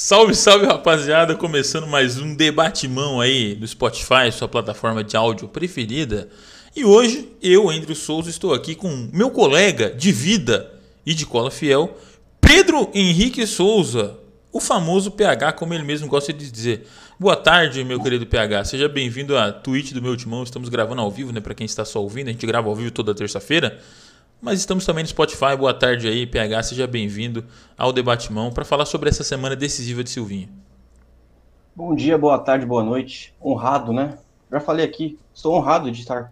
Salve, salve rapaziada! Começando mais um debatimão aí do Spotify, sua plataforma de áudio preferida. E hoje eu, Andrew Souza, estou aqui com meu colega de vida e de cola fiel, Pedro Henrique Souza, o famoso PH, como ele mesmo gosta de dizer. Boa tarde, meu querido PH. Seja bem-vindo à Twitch do meu timão. Estamos gravando ao vivo, né? Para quem está só ouvindo, a gente grava ao vivo toda terça-feira. Mas estamos também no Spotify. Boa tarde aí, PH. Seja bem-vindo ao Debatimão para falar sobre essa semana decisiva de Silvinho. Bom dia, boa tarde, boa noite. Honrado, né? Já falei aqui, estou honrado de estar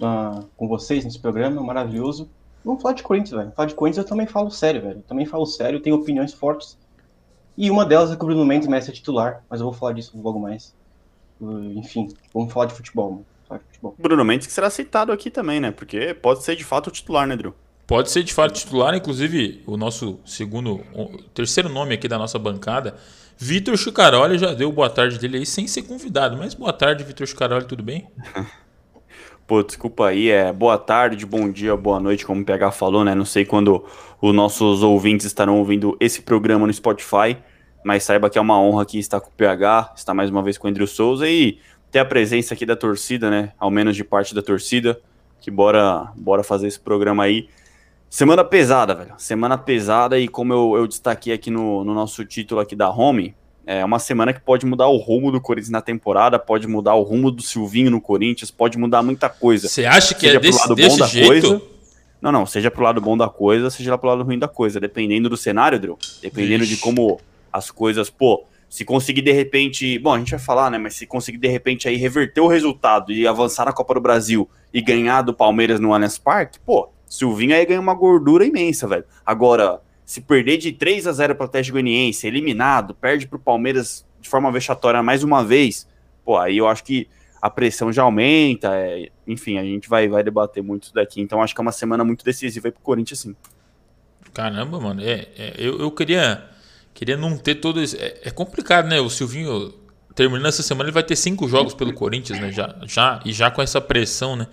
na, com vocês nesse programa maravilhoso. Vamos falar de Corinthians, velho. Falar de Corinthians eu também falo sério, velho. Também falo sério, tenho opiniões fortes. E uma delas é que o Bruno Mendes merece titular, mas eu vou falar disso logo mais. Enfim, vamos falar de futebol, mano. Bruno Mendes que será citado aqui também, né? Porque pode ser de fato o titular, né, Drew? Pode ser de fato titular, inclusive o nosso segundo, o terceiro nome aqui da nossa bancada, Vitor Chicaroli já deu boa tarde dele aí sem ser convidado. Mas boa tarde, Vitor Chicaroli, tudo bem? Pô, desculpa aí, é boa tarde, bom dia, boa noite, como o PH falou, né? Não sei quando os nossos ouvintes estarão ouvindo esse programa no Spotify, mas saiba que é uma honra aqui estar com o PH, estar mais uma vez com o Andrew Souza e ter a presença aqui da torcida, né? Ao menos de parte da torcida. Que bora, bora fazer esse programa aí. Semana pesada, velho. Semana pesada e como eu, eu destaquei aqui no, no nosso título aqui da Home, é uma semana que pode mudar o rumo do Corinthians na temporada, pode mudar o rumo do Silvinho no Corinthians, pode mudar muita coisa. Você acha que seja é desse, lado desse bom jeito? Da coisa, não, não, seja pro lado bom da coisa, seja pro lado ruim da coisa, dependendo do cenário, Drew, dependendo Ixi. de como as coisas, pô, se conseguir de repente, bom, a gente vai falar, né, mas se conseguir de repente aí reverter o resultado e avançar na Copa do Brasil e ganhar do Palmeiras no Allianz Parque, pô, Silvinho aí ganha uma gordura imensa, velho. Agora, se perder de 3 a 0 para o Atlético Goianiense, eliminado, perde para o Palmeiras de forma vexatória mais uma vez, pô, aí eu acho que a pressão já aumenta, é, enfim, a gente vai, vai debater muito isso daqui. Então acho que é uma semana muito decisiva para o Corinthians, sim. Caramba, mano, é, é eu, eu queria Queria não ter todo esse... é, é, complicado, né? O Silvinho, terminando essa semana, ele vai ter cinco jogos pelo Corinthians, né? Já, já, e já com essa pressão, né?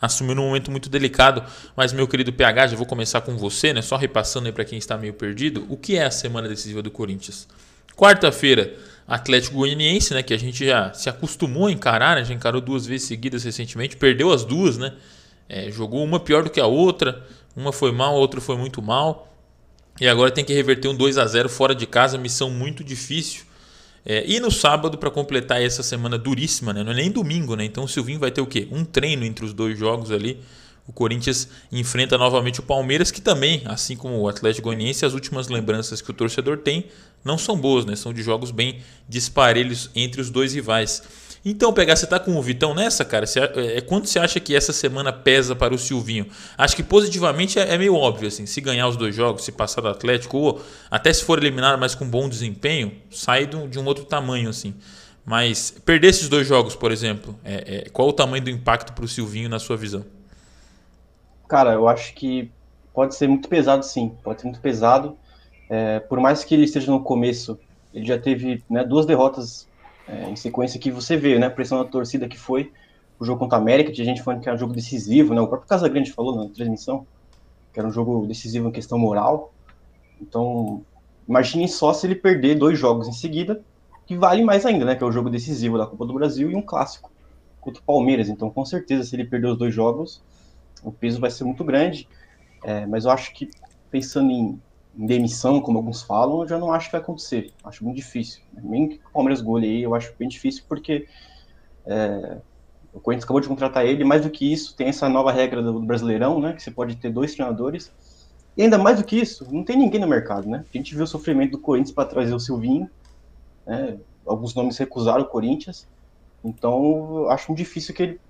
Assumindo um momento muito delicado. Mas, meu querido PH, já vou começar com você, né? Só repassando aí para quem está meio perdido. O que é a semana decisiva do Corinthians? Quarta-feira, Atlético Goianiense, né? Que a gente já se acostumou a encarar, né? Já encarou duas vezes seguidas recentemente. Perdeu as duas, né? É, jogou uma pior do que a outra. Uma foi mal, a outra foi muito mal. E agora tem que reverter um 2 a 0 fora de casa, missão muito difícil. É, e no sábado, para completar essa semana duríssima, né? não é nem domingo, né? Então o Silvinho vai ter o quê? Um treino entre os dois jogos ali. O Corinthians enfrenta novamente o Palmeiras, que também, assim como o Atlético Goianiense, as últimas lembranças que o torcedor tem não são boas, né? São de jogos bem disparelhos entre os dois rivais. Então, pegar, você tá com o Vitão nessa, cara? Você, é, é, quanto você acha que essa semana pesa para o Silvinho? Acho que positivamente é, é, meio óbvio, assim. Se ganhar os dois jogos, se passar do Atlético, ou até se for eliminado, mas com bom desempenho, sai de um, de um outro tamanho, assim. Mas perder esses dois jogos, por exemplo, é, é qual o tamanho do impacto para o Silvinho na sua visão? Cara, eu acho que pode ser muito pesado, sim. Pode ser muito pesado. É, por mais que ele esteja no começo, ele já teve né, duas derrotas é, em sequência que você vê, né, a pressão da torcida que foi o jogo contra a América, tinha gente falando que era um jogo decisivo, né, o próprio Casagrande falou na transmissão que era um jogo decisivo em questão moral, então imagine só se ele perder dois jogos em seguida, que vale mais ainda, né, que é o jogo decisivo da Copa do Brasil e um clássico contra o Palmeiras, então com certeza se ele perder os dois jogos, o peso vai ser muito grande, é, mas eu acho que pensando em em demissão, como alguns falam, eu já não acho que vai acontecer. Acho muito difícil. Nem que o Palmeiras goleie, eu acho bem difícil, porque é, o Corinthians acabou de contratar ele. Mais do que isso, tem essa nova regra do Brasileirão, né? Que você pode ter dois treinadores. E ainda mais do que isso, não tem ninguém no mercado, né? A gente viu o sofrimento do Corinthians para trazer o Silvinho. Né? Alguns nomes recusaram o Corinthians. Então, eu acho muito difícil que ele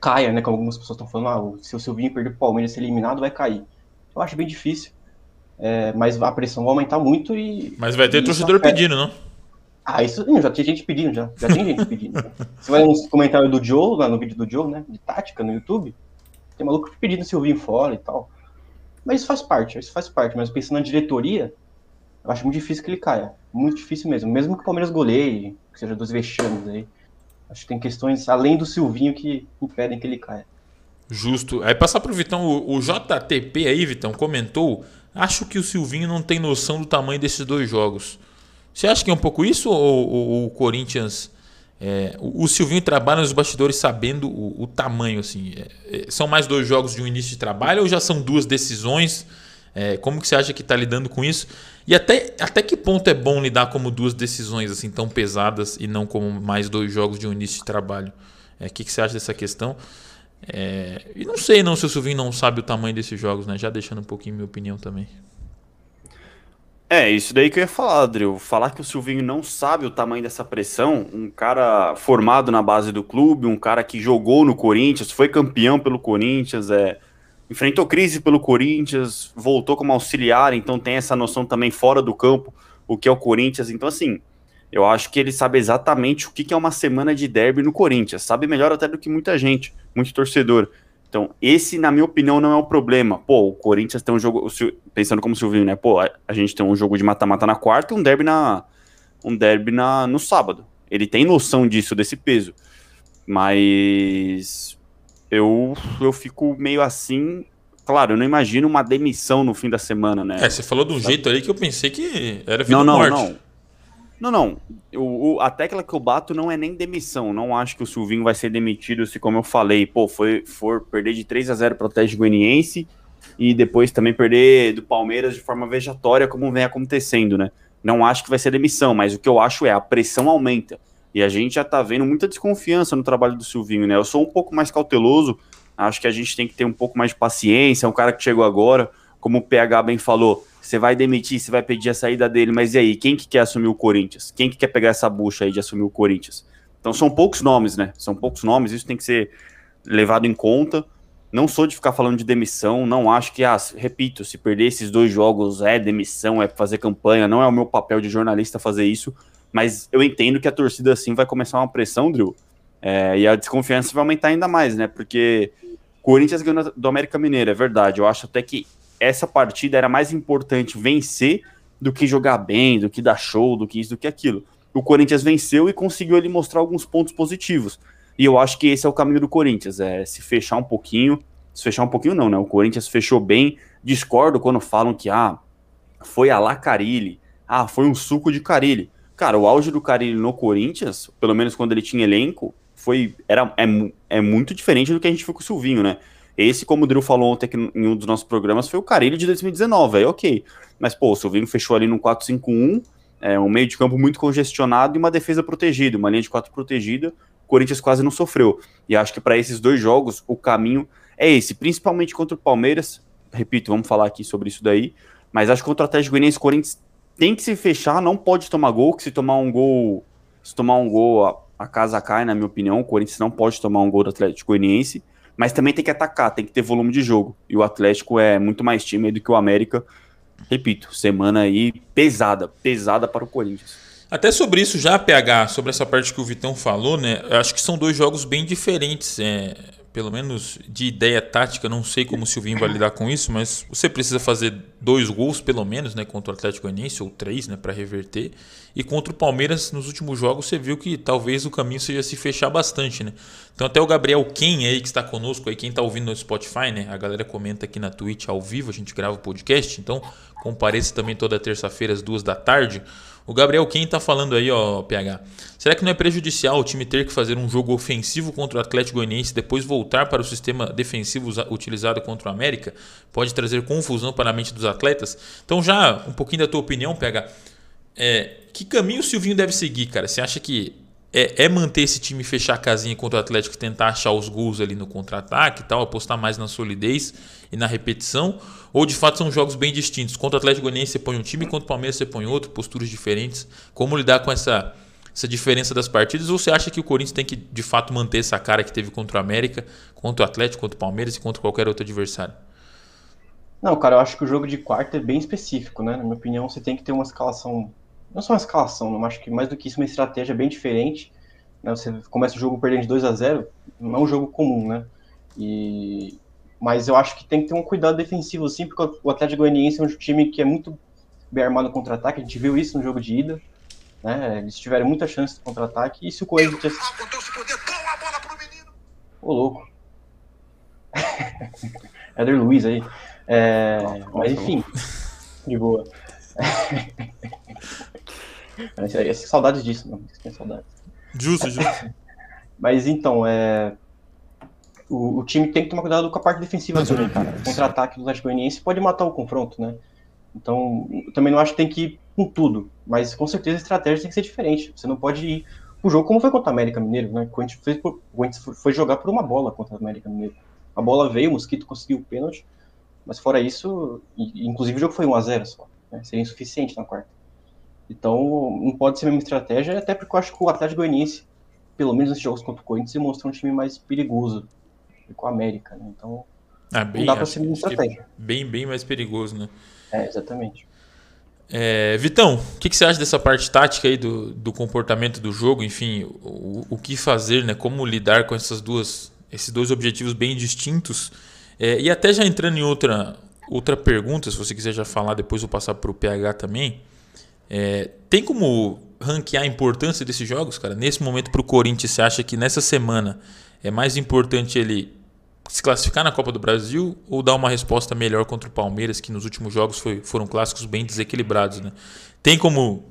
caia, né? Como algumas pessoas estão falando, ah, se o Silvinho perder o Palmeiras ser eliminado, vai cair. Eu acho bem difícil. É, mas a pressão vai aumentar muito e. Mas vai ter torcedor afeta... pedindo, não? Ah, isso não, já tinha gente pedindo, já. Já tem gente pedindo. Você vai nos comentários do Joe, lá no vídeo do Joe, né? De tática no YouTube, tem maluco pedindo Silvinho fora e tal. Mas isso faz parte, isso faz parte. Mas pensando na diretoria, eu acho muito difícil que ele caia. Muito difícil mesmo. Mesmo que o Palmeiras goleie, que seja dos vexames aí. Acho que tem questões além do Silvinho que impedem que ele caia. Justo. Aí passar pro Vitão, o, o JTP aí, Vitão, comentou Acho que o Silvinho não tem noção do tamanho desses dois jogos. Você acha que é um pouco isso ou, ou o Corinthians. É, o, o, Silvinho trabalha nos bastidores sabendo o, o tamanho, assim. É, é, são mais dois jogos de um início de trabalho ou já são duas decisões? É, como que você acha que está lidando com isso? E até, até que ponto é bom lidar como duas decisões assim tão pesadas e não como mais dois jogos de um início de trabalho? É, o que, que você acha dessa questão? É, e não sei não se o Silvinho não sabe o tamanho desses jogos, né? Já deixando um pouquinho minha opinião também. É, isso daí que eu ia falar, Adriel. Falar que o Silvinho não sabe o tamanho dessa pressão, um cara formado na base do clube, um cara que jogou no Corinthians, foi campeão pelo Corinthians, é, enfrentou crise pelo Corinthians, voltou como auxiliar, então tem essa noção também fora do campo, o que é o Corinthians. Então, assim, eu acho que ele sabe exatamente o que é uma semana de derby no Corinthians, sabe melhor até do que muita gente, muito torcedor. Então, esse, na minha opinião, não é o problema. Pô, o Corinthians tem um jogo, pensando como o Silvinho, né? Pô, a gente tem um jogo de mata-mata na quarta e um derby, na, um derby na, no sábado. Ele tem noção disso, desse peso. Mas eu, eu fico meio assim. Claro, eu não imagino uma demissão no fim da semana, né? É, você falou um jeito aí que eu pensei que era vida não, não, morte. Não, não, não. O, o, a tecla que eu bato não é nem demissão. Não acho que o Silvinho vai ser demitido se, como eu falei, pô, foi, for perder de 3 a 0 para o Atlético Goianiense e depois também perder do Palmeiras de forma vejatória, como vem acontecendo, né? Não acho que vai ser demissão, mas o que eu acho é a pressão aumenta. E a gente já tá vendo muita desconfiança no trabalho do Silvinho, né? Eu sou um pouco mais cauteloso, acho que a gente tem que ter um pouco mais de paciência. É um cara que chegou agora, como o PH bem falou, você vai demitir, você vai pedir a saída dele, mas e aí, quem que quer assumir o Corinthians? Quem que quer pegar essa bucha aí de assumir o Corinthians? Então são poucos nomes, né? São poucos nomes, isso tem que ser levado em conta. Não sou de ficar falando de demissão, não acho que, ah, repito, se perder esses dois jogos é demissão, é fazer campanha, não é o meu papel de jornalista fazer isso, mas eu entendo que a torcida assim vai começar uma pressão, Drew, é, e a desconfiança vai aumentar ainda mais, né? Porque Corinthians ganhou do América Mineiro, é verdade. Eu acho até que essa partida era mais importante vencer do que jogar bem, do que dar show, do que isso, do que aquilo. O Corinthians venceu e conseguiu ele mostrar alguns pontos positivos. E eu acho que esse é o caminho do Corinthians, é se fechar um pouquinho, se fechar um pouquinho não, né? O Corinthians fechou bem. Discordo quando falam que ah, foi a la Carilli, ah, foi um suco de Carilli. Cara, o auge do Carilli no Corinthians, pelo menos quando ele tinha elenco, foi era é, é muito diferente do que a gente viu com o Silvinho, né? Esse, como o Drew falou ontem em um dos nossos programas, foi o Carilho de 2019, aí ok. Mas, pô, o Silvinho fechou ali no 4-5-1, é, um meio de campo muito congestionado e uma defesa protegida, uma linha de quatro protegida, o Corinthians quase não sofreu. E acho que para esses dois jogos, o caminho é esse, principalmente contra o Palmeiras, repito, vamos falar aqui sobre isso daí, mas acho que contra o Atlético Goianiense, o Corinthians tem que se fechar, não pode tomar gol, que se tomar um gol, se tomar um gol, a, a casa cai, na minha opinião, o Corinthians não pode tomar um gol do Atlético Goianiense, mas também tem que atacar, tem que ter volume de jogo. E o Atlético é muito mais time do que o América. Repito, semana aí pesada, pesada para o Corinthians. Até sobre isso já, PH, sobre essa parte que o Vitão falou, né? Eu acho que são dois jogos bem diferentes. É, pelo menos de ideia tática, não sei como o Silvinho vai lidar com isso, mas você precisa fazer dois gols, pelo menos, né, contra o Atlético Goianiense, ou três, né, para reverter. E contra o Palmeiras, nos últimos jogos, você viu que talvez o caminho seja se fechar bastante, né? Então até o Gabriel Ken aí, que está conosco aí, quem está ouvindo no Spotify, né, a galera comenta aqui na Twitch ao vivo, a gente grava o podcast, então compareça também toda terça-feira às duas da tarde. O Gabriel quem tá falando aí, ó, PH. Será que não é prejudicial o time ter que fazer um jogo ofensivo contra o Atlético Goianiense e depois voltar para o sistema defensivo utilizado contra o América? Pode trazer confusão para a mente dos atletas? Então, já um pouquinho da tua opinião, PH. É, que caminho o Silvinho deve seguir, cara? Você acha que é, é, manter esse time fechar a casinha contra o Atlético tentar achar os gols ali no contra-ataque e tal, apostar mais na solidez e na repetição? Ou de fato são jogos bem distintos? Contra o Atlético Goianiense você põe um time, contra o Palmeiras você põe outro, posturas diferentes. Como lidar com essa, essa diferença das partidas? Ou você acha que o Corinthians tem que de fato manter essa cara que teve contra o América, contra o Atlético, contra o Palmeiras e contra qualquer outro adversário? Não, cara, eu acho que o jogo de quarta é bem específico, né? Na minha opinião, você tem que ter uma escalação não só uma escalação, não acho que mais do que isso, uma estratégia bem diferente. Né? Você começa o jogo perdendo de 2 a 0 não é um jogo comum, né? E... Mas eu acho que tem que ter um cuidado defensivo, sim, porque o Atlético Goianiense é um time que é muito bem armado no contra-ataque, a gente viu isso no jogo de ida, né? Eles tiveram muita chance de contra-ataque, e se o Corinthians... Ô, louco. Éder Luiz aí. É... Mas enfim, de boa. É, saudades disso, não. Tem saudades. Justo, justo. Mas então, é. O, o, time tem que tomar cuidado com a parte defensiva também, cara. O contra-ataque do Atlético Goianiense pode matar o confronto, né? Então, também não acho que tem que ir com tudo, mas com certeza a estratégia tem que ser diferente. Você não pode ir o jogo como foi contra o América Mineiro, né? O Corinthians, fez por, o Corinthians foi jogar por uma bola contra o América Mineiro. A bola veio, o Mosquito conseguiu o pênalti, mas fora isso, inclusive o jogo foi 1x0 só. Né? Seria insuficiente na quarta. Então, não pode ser a mesma estratégia, até porque eu acho que o Atlético Goianiense, pelo menos nesses jogos contra o Corinthians, se mostrou um time mais perigoso com o América, né? Então, ah, bem, não dá pra ser uma estratégia. Bem, bem mais perigoso, né? É, exatamente. É, Vitão, o que, que, você acha dessa parte tática aí do, do comportamento do jogo? Enfim, o, o que fazer, né? Como lidar com essas duas, esses dois objetivos bem distintos? É, e até já entrando em outra, outra pergunta, se você quiser já falar, depois vou passar para o PH também. É, tem como ranquear a importância desses jogos, cara? Nesse momento para o Corinthians, você acha que nessa semana é mais importante ele se classificar na Copa do Brasil ou dar uma resposta melhor contra o Palmeiras, que nos últimos jogos foi, foram clássicos bem desequilibrados? Né? Tem como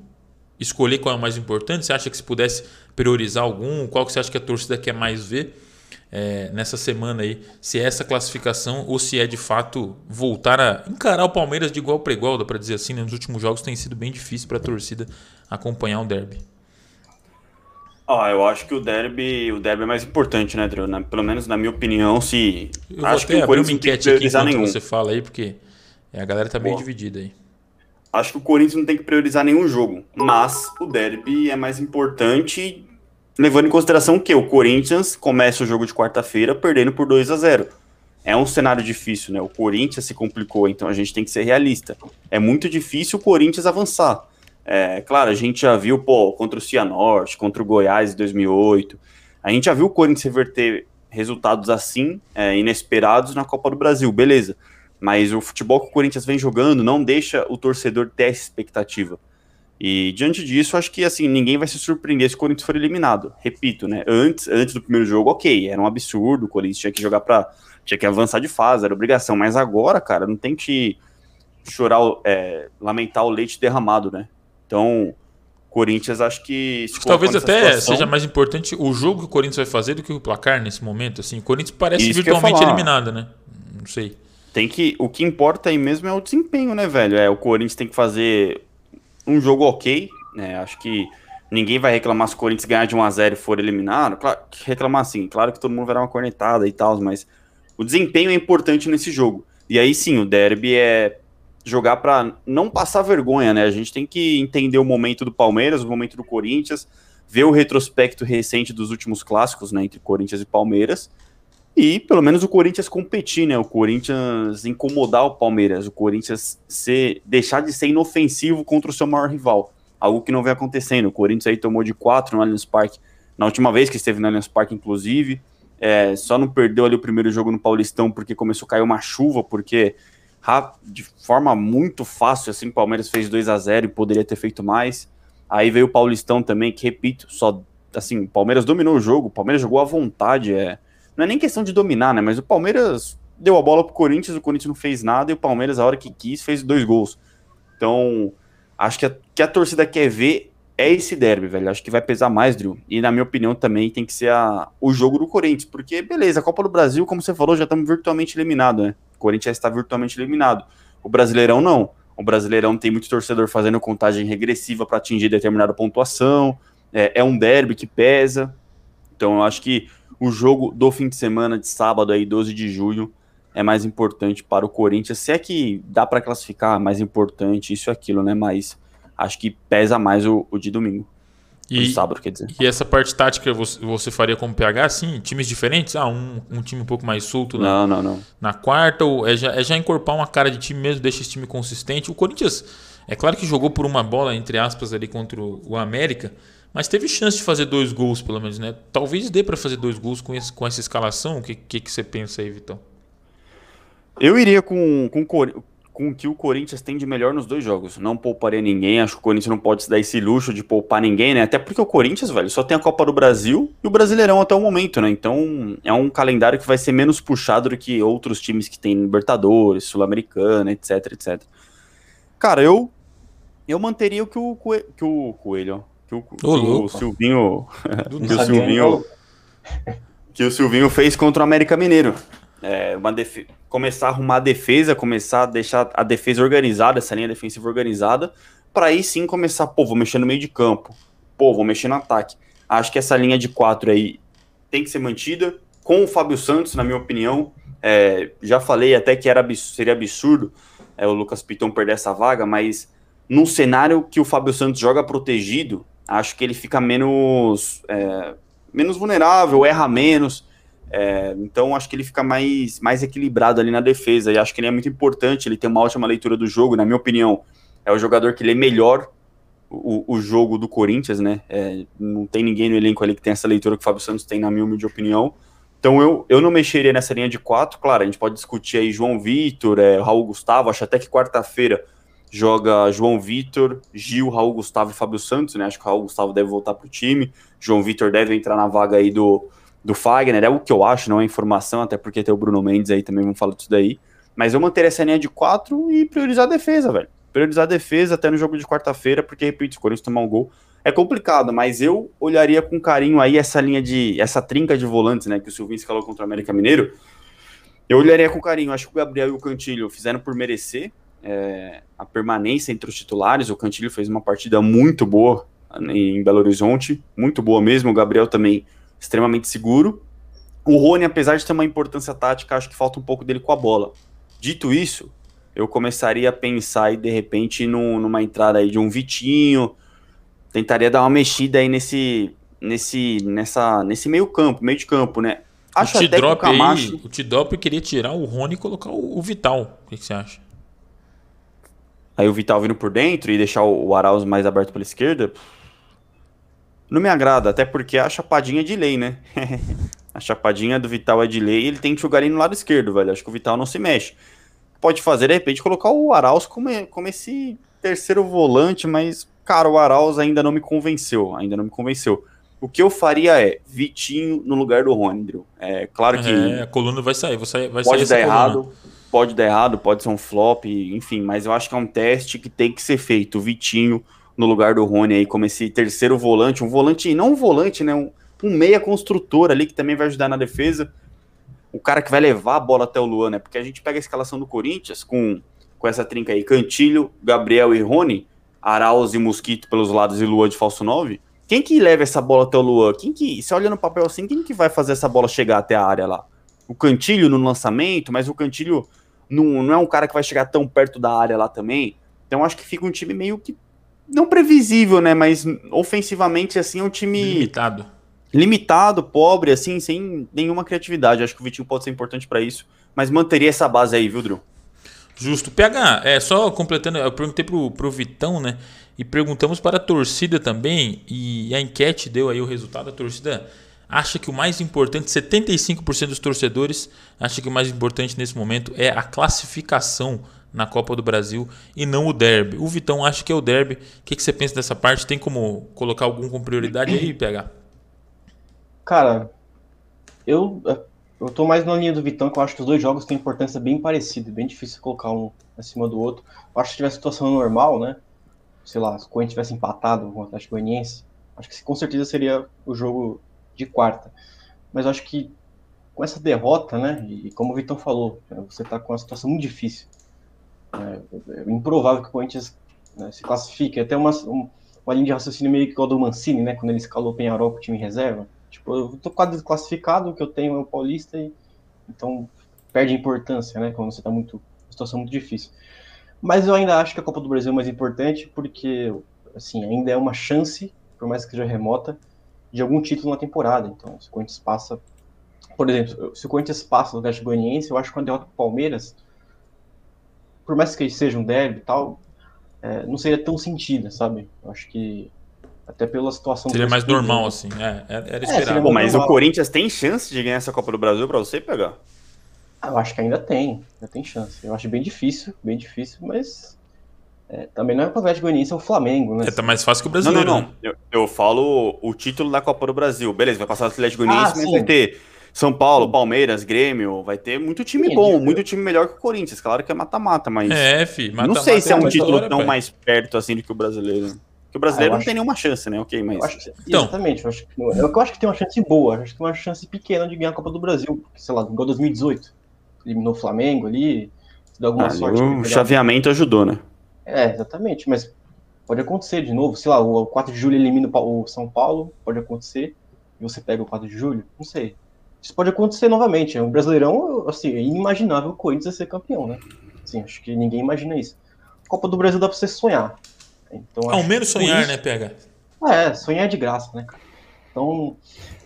escolher qual é o mais importante? Você acha que se pudesse priorizar algum, qual que você acha que a torcida quer mais ver é, nessa semana aí? Se é essa classificação ou se é de fato voltar a encarar o Palmeiras de igual para igual, dá para dizer assim, né? nos últimos jogos tem sido bem difícil para a torcida acompanhar um derby. Ah, eu acho que o derby, o derby é mais importante, né, Drew? Pelo menos na minha opinião, se. Eu acho que o Corinthians uma enquete não tem que priorizar nenhum. você fala aí, porque a galera tá bem dividida aí. Acho que o Corinthians não tem que priorizar nenhum jogo, mas o derby é mais importante, levando em consideração que o Corinthians começa o jogo de quarta-feira perdendo por 2 a 0 é um cenário difícil, né? O Corinthians se complicou, então a gente tem que ser realista. É muito difícil o Corinthians avançar. É, claro, a gente já viu, pô, contra o Cianorte, contra o Goiás em 2008. A gente já viu o Corinthians reverter resultados assim, é, inesperados na Copa do Brasil, beleza. Mas o futebol que o Corinthians vem jogando não deixa o torcedor ter essa expectativa. E diante disso, acho que assim, ninguém vai se surpreender se o Corinthians for eliminado. Repito, né? Antes, antes do primeiro jogo, ok, era um absurdo, o Corinthians tinha que jogar para tinha que avançar de fase, era obrigação. Mas agora, cara, não tem que chorar, é, lamentar o leite derramado, né? Então, Corinthians acho que. Talvez até situação... seja mais importante o jogo que o Corinthians vai fazer do que o placar nesse momento. Assim, o Corinthians parece Isso virtualmente eliminado, né? Não sei. Tem que. O que importa aí mesmo é o desempenho, né, velho? É, o Corinthians tem que fazer um jogo ok, né? Acho que ninguém vai reclamar se o Corinthians ganhar de 1x0 e for eliminado. Claro, reclamar assim, claro que todo mundo vai dar uma cornetada e tal, mas o desempenho é importante nesse jogo. E aí sim, o derby é jogar para não passar vergonha, né? A gente tem que entender o momento do Palmeiras, o momento do Corinthians, ver o retrospecto recente dos últimos clássicos, né, entre Corinthians e Palmeiras, e pelo menos o Corinthians competir, né? O Corinthians incomodar o Palmeiras, o Corinthians ser, deixar de ser inofensivo contra o seu maior rival, algo que não vem acontecendo. O Corinthians aí tomou de quatro no Allianz Parque, na última vez que esteve no Allianz Parque, inclusive, é, só não perdeu ali o primeiro jogo no Paulistão porque começou a cair uma chuva, porque de forma muito fácil, assim, o Palmeiras fez 2 a 0 e poderia ter feito mais. Aí veio o Paulistão também, que repito, só assim, o Palmeiras dominou o jogo, o Palmeiras jogou à vontade, é. Não é nem questão de dominar, né, mas o Palmeiras deu a bola pro Corinthians, o Corinthians não fez nada e o Palmeiras a hora que quis fez dois gols. Então, acho que a, que a torcida quer ver é esse derby, velho. Acho que vai pesar mais, Drew. E na minha opinião também tem que ser a, o jogo do Corinthians, porque beleza, a Copa do Brasil, como você falou, já estamos virtualmente eliminados, né? O Corinthians está virtualmente eliminado. O Brasileirão não. O Brasileirão tem muito torcedor fazendo contagem regressiva para atingir determinada pontuação. É, é, um derby que pesa. Então eu acho que o jogo do fim de semana de sábado aí, 12 de julho, é mais importante para o Corinthians. Se é que dá para classificar mais importante, isso e aquilo, né? Mas acho que pesa mais o, o de domingo. E, sábado, quer dizer. E essa parte tática você, você faria como PH, sim? Times diferentes? Ah, um, um time um pouco mais solto na, não, não, não. na quarta? Ou é já, é já encorpar uma cara de time mesmo, deixa esse time consistente? O Corinthians, é claro que jogou por uma bola, entre aspas, ali contra o América, mas teve chance de fazer dois gols, pelo menos, né? Talvez dê para fazer dois gols com, esse, com essa escalação. O que, que, que você pensa aí, Vitão? Eu iria com, com com o que o Corinthians tem de melhor nos dois jogos. Não pouparia ninguém, acho que o Corinthians não pode se dar esse luxo de poupar ninguém, né? Até porque o Corinthians, velho, só tem a Copa do Brasil e o Brasileirão até o momento, né? Então é um calendário que vai ser menos puxado do que outros times que tem Libertadores, Sul-Americana, etc, etc. Cara, eu Eu manteria o que o, Coelho, que o Coelho, que o, que o Silvinho, que o Silvinho, que o Silvinho fez contra o América Mineiro. É, uma def... começar a arrumar a defesa, começar a deixar a defesa organizada, essa linha defensiva organizada, para aí sim começar, pô, vou mexer no meio de campo, pô, vou mexer no ataque. Acho que essa linha de quatro aí tem que ser mantida, com o Fábio Santos, na minha opinião. É, já falei até que era, seria absurdo é, o Lucas Piton perder essa vaga, mas num cenário que o Fábio Santos joga protegido, acho que ele fica menos, é, menos vulnerável, erra menos. É, então acho que ele fica mais, mais equilibrado ali na defesa. E acho que ele é muito importante, ele tem uma ótima leitura do jogo, na minha opinião. É o jogador que lê melhor o, o jogo do Corinthians, né? É, não tem ninguém no elenco ali que tem essa leitura que o Fábio Santos tem, na minha humilde opinião. Então eu, eu não mexeria nessa linha de quatro, claro, a gente pode discutir aí João Vitor, é, Raul Gustavo, acho até que quarta-feira joga João Vitor, Gil, Raul Gustavo e Fábio Santos, né? Acho que o Raul Gustavo deve voltar para o time, João Vitor deve entrar na vaga aí do, do Fagner, é o que eu acho, não é informação, até porque tem o Bruno Mendes aí também, vamos falar disso daí. Mas eu manter essa linha de quatro e priorizar a defesa, velho. Priorizar a defesa até no jogo de quarta-feira, porque, repito, se o Corinthians tomar um gol, é complicado, mas eu olharia com carinho aí essa linha de. essa trinca de volantes, né? Que o Silvinho escalou contra o América Mineiro. Eu olharia com carinho. Acho que o Gabriel e o Cantilho fizeram por merecer é, a permanência entre os titulares. O Cantilho fez uma partida muito boa em Belo Horizonte, muito boa mesmo. O Gabriel também extremamente seguro. O Rony, apesar de ter uma importância tática, acho que falta um pouco dele com a bola. Dito isso, eu começaria a pensar aí, de repente no, numa entrada aí de um Vitinho, tentaria dar uma mexida aí nesse nesse nessa nesse meio campo, meio de campo, né? Acho o até que o Camacho... aí, o Tidrop queria tirar o Rony e colocar o, o Vital. O que, que, você acha? Aí o Vital vindo por dentro e deixar o, o Arauz mais aberto pela esquerda. Não me agrada, até porque a chapadinha é de lei, né? a chapadinha do Vital é de lei e ele tem que jogar ali no lado esquerdo, velho. Acho que o Vital não se mexe. Pode fazer, de repente, colocar o Arauz como, como esse terceiro volante, mas Cara, o Arauz ainda não me convenceu, ainda não me convenceu. O que eu faria é Vitinho no lugar do Rony, Drew. É claro que. É, a coluna vai sair, vai sair, vai pode sair dar errado, pode dar errado, pode ser um flop, enfim, mas eu acho que é um teste que tem que ser feito. Vitinho no lugar do Rony aí, como esse terceiro volante, um volante, não um volante, né? Um, um meia construtor ali que também vai ajudar na defesa. O cara que vai levar a bola até o Luan, né? Porque a gente pega a escalação do Corinthians com, com essa trinca aí, Cantilho, Gabriel e Rony Arauz e Mosquito pelos lados e Lua de falso 9, quem que leva essa bola até o Luan? Quem que, se olha no papel assim, quem que vai fazer essa bola chegar até a área lá? O Cantilho no lançamento, mas o Cantilho não, não é um cara que vai chegar tão perto da área lá também. Então acho que fica um time meio que não previsível, né, mas ofensivamente assim é um time limitado. Limitado, pobre assim, sem nenhuma criatividade. Acho que o Vitinho pode ser importante para isso, mas manteria essa base aí, viu, Drew? Justo. PH, é, só completando, eu perguntei pro, pro Vitão, né? E perguntamos para a torcida também, e a enquete deu aí o resultado. A torcida acha que o mais importante, 75% dos torcedores acha que o mais importante nesse momento é a classificação na Copa do Brasil e não o derby. O Vitão acha que é o derby. O que, que você pensa dessa parte? Tem como colocar algum com prioridade aí, PH? Cara, eu eu tô mais na linha do Vitão, que eu acho que os dois jogos têm importância bem parecida, bem difícil colocar um acima do outro. Eu acho que se tivesse situação normal, né? Sei lá, se o Corinthians tivesse empatado com o Atlético Goianiense, acho que com certeza seria o jogo de quarta. Mas acho que com essa derrota, né? E como o Vitão falou, né, você tá com uma situação muito difícil. É, é improvável que o Corinthians né, se classifique. Até uma, uma linha de raciocínio meio que igual do Mancini, né? Quando ele escalou o Penharol com o time reserva Tipo, eu tô quase classificado, o que eu tenho é o Paulista, e então perde importância, né? Quando você tá muito. situação muito difícil. Mas eu ainda acho que a Copa do Brasil é mais importante, porque, assim, ainda é uma chance, por mais que seja remota, de algum título na temporada. Então, se o Corinthians passa. Por exemplo, se o Corinthians passa no Atlético Goianiense, eu acho que a derrota pro Palmeiras, por mais que seja um derby e tal, é, não seria tão sentida, sabe? Eu acho que até pela situação Seria mais normal, assim. É, é era é, esperado. Bom, mas normal. o Corinthians tem chance de ganhar essa Copa do Brasil para você pegar? Ah, eu acho que ainda tem. Ainda tem chance. Eu acho bem difícil, bem difícil, mas. É, também não é o Atlético Goianiense, é o Flamengo, né? É tá mais fácil que o brasileiro. Não, não, não. Né? Eu, eu, falo o título da Copa do Brasil. Beleza, vai passar o Atlético Goianiense, ah, mas vai ter São Paulo, Palmeiras, Grêmio, vai ter muito time Sim, bom, digo- muito time melhor que o Corinthians. Claro que é mata-mata, mas É, fi. não mata-mata sei se é um outra título história, tão pai. mais perto assim do que o brasileiro. Porque o brasileiro Ah, não tem acho- nenhuma chance, né? Ok, mas. Eu acho que- Então. Exatamente, eu acho, que, eu, acho que tem uma chance boa, eu acho que tem uma chance pequena de ganhar a Copa do Brasil, sei lá, igual 2018. Eliminou o Flamengo ali, se der alguma Ah, sorte. o chaveamento ajudou, né? É, exatamente, mas pode acontecer de novo, sei lá, o 4 de julho elimina o São Paulo, pode acontecer, e você pega o 4 de julho, não sei. Isso pode acontecer novamente, o Brasileirão, assim, é inimaginável o Corinthians ser campeão, né? Assim, acho que ninguém imagina isso. Copa do Brasil dá pra você sonhar. Então, Ao menos sonhar, isso- né, PH? é, sonhar é de graça, né, cara? Então,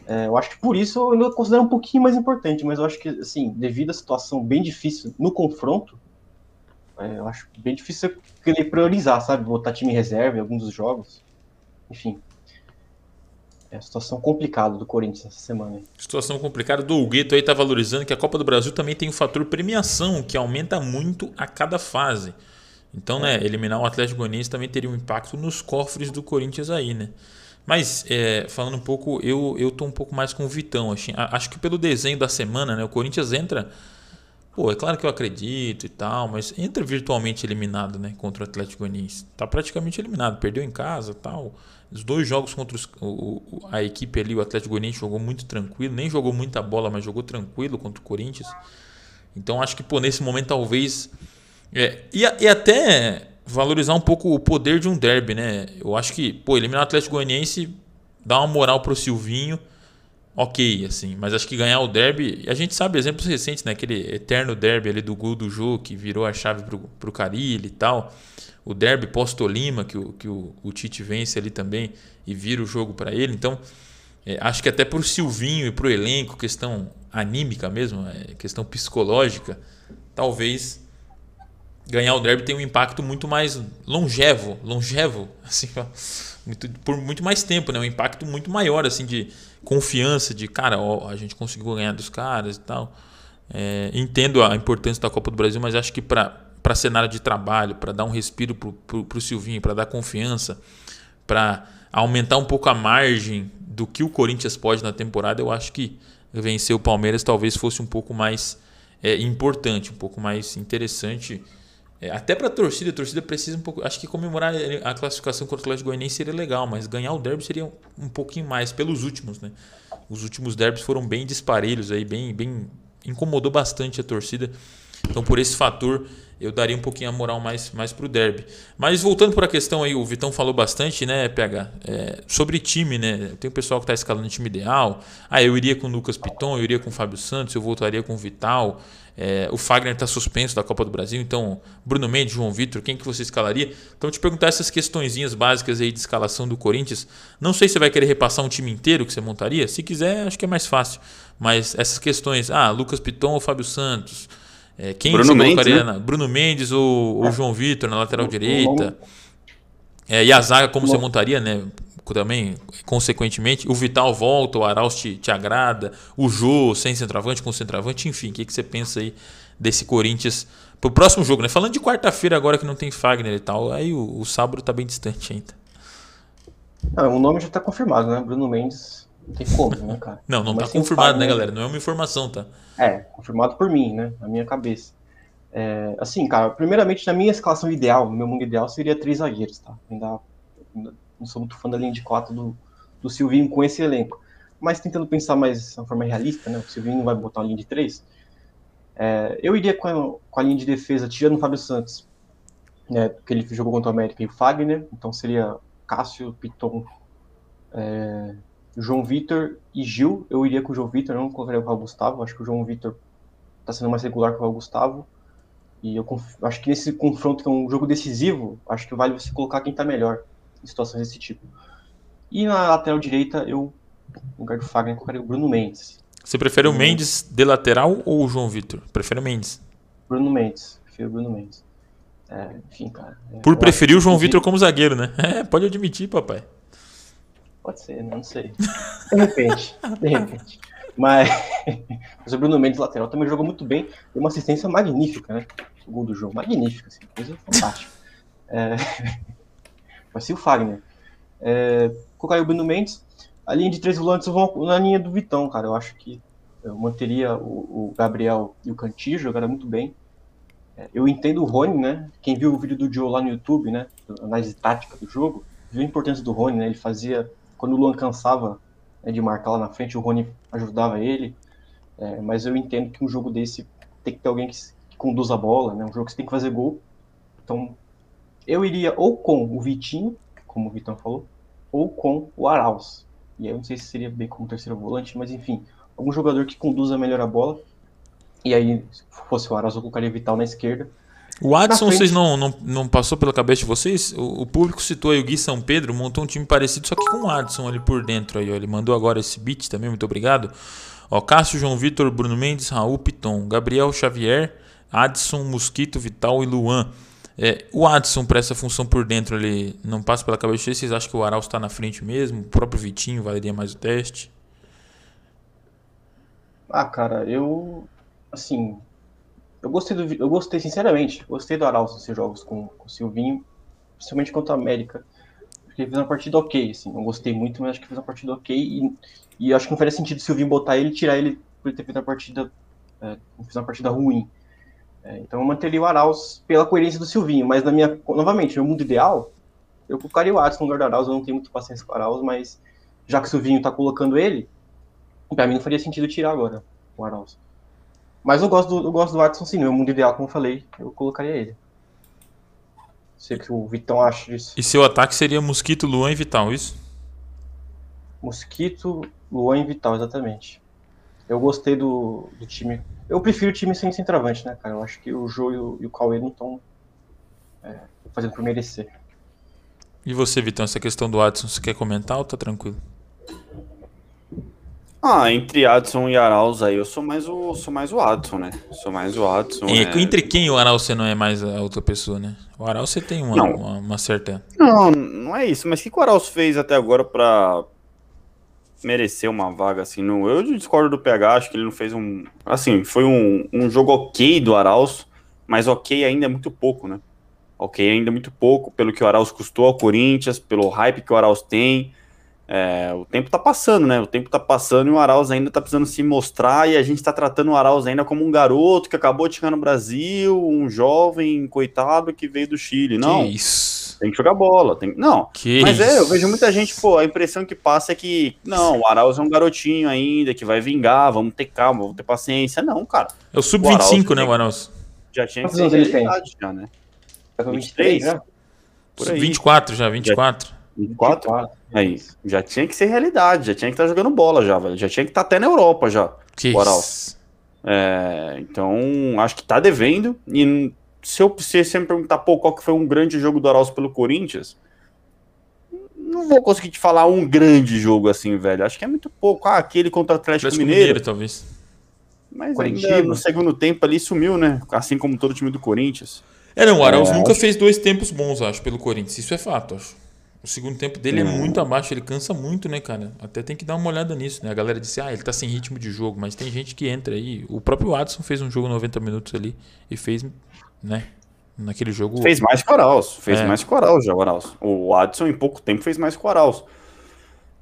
é, eu acho que por isso eu ainda considero um pouquinho mais importante, mas eu acho que, assim, devido à situação bem difícil no confronto, é, eu acho bem difícil querer priorizar, sabe? Botar time reserva em alguns dos jogos. Enfim. É a situação complicada do Corinthians essa semana. aí. Situação complicada. Do Hugueto aí tá valorizando que a Copa do Brasil também tem o fator premiação, que aumenta muito a cada fase. Então, né, eliminar o Atlético Goianiense também teria um impacto nos cofres do Corinthians aí, né? Mas, é, falando um pouco, eu, eu tô um pouco mais com o Vitão. Acho, acho que pelo desenho da semana, né? O Corinthians entra. Pô, é claro que eu acredito e tal, mas entra virtualmente eliminado, né? Contra o Atlético Goianiense. Tá praticamente eliminado, perdeu em casa tal. Os dois jogos contra os- o- a equipe ali, o Atlético Goianiense jogou muito tranquilo, nem jogou muita bola, mas jogou tranquilo contra o Corinthians. Então acho que pô, nesse momento talvez. É, e, e até valorizar um pouco o poder de um derby, né? Eu acho que, pô, eliminar o Atlético Goianiense dá uma moral pro Silvinho, ok, assim. Mas acho que ganhar o derby. A gente sabe exemplos recentes, né? Aquele eterno derby ali do gol do Jô, que virou a chave pro, pro Carilli e tal. O derby pós-Tolima, que, o, que o, o Tite vence ali também e vira o jogo para ele. Então, é, acho que até pro Silvinho e pro elenco, questão anímica mesmo, é, questão psicológica, talvez ganhar o derby tenha um impacto muito mais longevo, longevo, assim, muito- por muito mais tempo, né? Um impacto muito maior, assim, de confiança, de cara, ó, a gente conseguiu ganhar dos caras e tal. É, entendo a importância da Copa do Brasil, mas acho que para para cenário de trabalho, para dar um respiro pro, pro Silvinho, para dar confiança, para aumentar um pouco a margem do que o Corinthians pode na temporada, eu acho que vencer o Palmeiras talvez fosse um pouco mais é, importante, um pouco mais interessante. É, até para a torcida, a torcida precisa um pouco. Acho que comemorar a classificação contra o Atlético Goianiense seria legal, mas ganhar o derby seria um, um pouquinho mais pelos últimos, né? Os últimos derbys foram bem disparelhos aí, bem, bem incomodou bastante a torcida. Então, por esse fator, eu daria um pouquinho a moral mais, mais pro derby. Mas voltando para a questão aí, o Vitão falou bastante, né, PH, é, sobre time, né? Tem o pessoal que está escalando time ideal. Ah, eu iria com o Lucas Piton, eu iria com o Fábio Santos, eu voltaria com o Vital. É, o Fagner está suspenso da Copa do Brasil, então Bruno Mendes, João Vitor, quem que você escalaria? Então, te perguntar essas questõezinhas básicas aí de escalação do Corinthians. Não sei se você vai querer repassar um time inteiro que você montaria. Se quiser, acho que é mais fácil. Mas essas questões, ah, Lucas Piton ou Fábio Santos? É, quem Bruno você Mendes, colocaria né? na Bruno Mendes ou, ou João Vitor na lateral direita? É, e a zaga, como você montaria, né? Também, consequentemente, o Vital volta, o Arauz te, te agrada, o Jô sem centroavante, com centroavante, enfim, o que, que você pensa aí desse Corinthians pro próximo jogo, né? Falando de quarta-feira agora que não tem Fagner e tal, aí o, o sábado tá bem distante ainda. Ah, o nome já tá confirmado, né? Bruno Mendes, não tem como, né, cara? Não, não Mas tá tem o confirmado, né, Fagner. galera? Não é uma informação, tá? É, confirmado por mim, né? Na minha cabeça. É, assim, cara, primeiramente, na minha escalação ideal, no meu mundo ideal, seria três zagueiros, tá? Ainda não sou muito fã da linha de quatro do, do Silvinho com esse elenco. Mas tentando pensar mais de uma forma realista, né? O Silvinho não vai botar uma linha de três. É, eu iria com a, com a linha de defesa, tirando o Fábio Santos, né? Porque ele jogou contra o América e o Fagner. Então seria Cássio, Piton, é, João Vitor e Gil. Eu iria com o João Vitor, não colocaria o Gustavo. Acho que o João Vitor tá sendo mais regular que o Gustavo. E eu acho que nesse confronto, que é um jogo decisivo, acho que vale você colocar quem tá melhor situações desse tipo. E na lateral direita, eu, no lugar do Fagner, colocaria o Bruno Mendes. Você prefere o. Mendes de lateral ou o João Vitor? Prefere o Mendes. Bruno Mendes, prefiro o Bruno Mendes. É, enfim, cara. é, Por preferir o João Vitor como zagueiro, né? É, pode admitir, papai. Pode ser, né? não sei. De repente, de repente. Mas, mas o Bruno Mendes, lateral, também jogou muito bem. Deu uma assistência magnífica, né? O gol do jogo, magnífica, assim, coisa fantástica. É... Se o Fagner. É... Colocar aí o Bruno Mendes. A linha de três volantes vou na linha do Vitão, cara. Eu acho que Eu manteria o, o Gabriel e o Cantillo, jogaram muito bem. É, eu entendo o Rony, né? Quem viu o vídeo do Joe lá no YouTube, né? Análise tática do jogo, viu a importância do Rony, né? Ele fazia. Quando o Luan cansava né, de marcar lá na frente, o Rony ajudava ele. É, mas eu entendo que um jogo desse tem que ter alguém que, que conduz a bola, né? Um jogo que você tem que fazer gol. Então, eu iria ou com o Vitinho, como o Vitão falou, ou com o Arauz. E aí eu não sei se seria bem como terceiro volante, mas enfim, algum jogador que conduza melhor a bola. E aí, se fosse o Arauz, eu colocaria Vital na esquerda. O Adson, frente... vocês não, não, não passou pela cabeça de vocês? O, o, público citou aí o Gui São Pedro, montou um time parecido, só que com o Adson ali por dentro. Aí, ó. Ele mandou agora esse beat também, muito obrigado. Ó, Cássio, João Vitor, Bruno Mendes, Raul Piton, Gabriel Xavier, Adson, Mosquito, Vital e Luan. É, o Adson para essa função por dentro ele não passa pela cabeça vocês acham que o Arauz está na frente mesmo? O próprio Vitinho valeria mais o teste? Ah, cara, eu assim, eu gostei do eu gostei sinceramente, gostei do Arauz nesses jogos com, com o Silvinho, principalmente contra a América. Porque ele fez uma partida ok, assim, não gostei muito, mas acho que fez uma partida ok e, e acho que não faria sentido o Silvinho botar ele tirar ele por ele ter feito uma partida é, fez uma partida ruim. É, então eu manteria o Arauz pela coerência do Silvinho, mas na minha, novamente, no mundo ideal, eu colocaria o Adson no lugar do Arauz, eu não tenho muito paciência com o Arauz, mas já que o Silvinho está colocando ele, para mim não faria sentido tirar agora o Arauz. Mas eu gosto do, eu gosto do Adson sim, no meu mundo ideal, como eu falei, eu colocaria ele. Sei que o Vitão acha disso. E seu ataque seria Mosquito, Luan e Vital, isso? Mosquito, Luan e Vital, exatamente. Eu gostei do, do time eu prefiro o time sem centroavante, né, cara? Eu acho que o Jô e o, e o Cauê não estão é, fazendo por merecer. E você, Vitão, essa questão do Adson, você quer comentar ou tá tranquilo? Ah, entre Adson e Arauz aí, eu sou mais o, sou mais o Adson, né? Sou mais o Adson. É... Entre quem e o Arauz você não é mais a outra pessoa, né? O Arauz você tem uma, uma, uma, certa... Não, não é isso. Mas o que o Arauz fez até agora pra, merecer uma vaga assim. No, eu discordo do PH, acho que ele não fez um. Assim, foi um, um jogo ok do Arauz, mas ok ainda é muito pouco, né? Ok ainda é muito pouco, pelo que o Arauz custou ao Corinthians, pelo hype que o Arauz tem. É, o tempo tá passando, né? O tempo tá passando e o Arauz ainda tá precisando se mostrar e a gente tá tratando o Arauz ainda como um garoto que acabou de chegar no Brasil, um jovem coitado que veio do Chile. Não. Que isso tem que jogar bola. Tem... Não, que mas é, eu vejo muita gente, pô, a impressão que passa é que, não, o Arauz é um garotinho ainda, que vai vingar, vamos ter calma, vamos ter paciência. Não, cara. É o sub-25, né, o Arauz? Já tinha que ser realidade, já, né? 23, já? Por aí. 24 já, 24. Já, 24? 24? Aí, já tinha que ser realidade, já tinha que estar tá jogando bola já, velho. Já tinha que estar tá até na Europa já, que o Arauz. É, então, acho que tá devendo e se eu se você me perguntar, pô, qual que foi um grande jogo do Arauz pelo Corinthians, não vou conseguir te falar um grande jogo assim, velho. Acho que é muito pouco. Ah, aquele contra o Atlético, Atlético Mineiro. Mineiro. talvez. Mas ainda no segundo tempo ali sumiu, né? Assim como todo o time do Corinthians. É, não, o Arauz é, nunca acho... fez dois tempos bons, acho, pelo Corinthians. Isso é fato, acho. O segundo tempo dele é muito abaixo, ele cansa muito, né, cara? Até tem que dar uma olhada nisso, né? A galera disse, ah, ele tá sem ritmo de jogo, mas tem gente que entra aí. O próprio Adson fez um jogo 90 minutos ali e fez né? Naquele jogo. Fez mais que o Arauz. Fez é. mais que o Arauz já, o Arauz. O Adson, em pouco tempo, fez mais que o Arauz.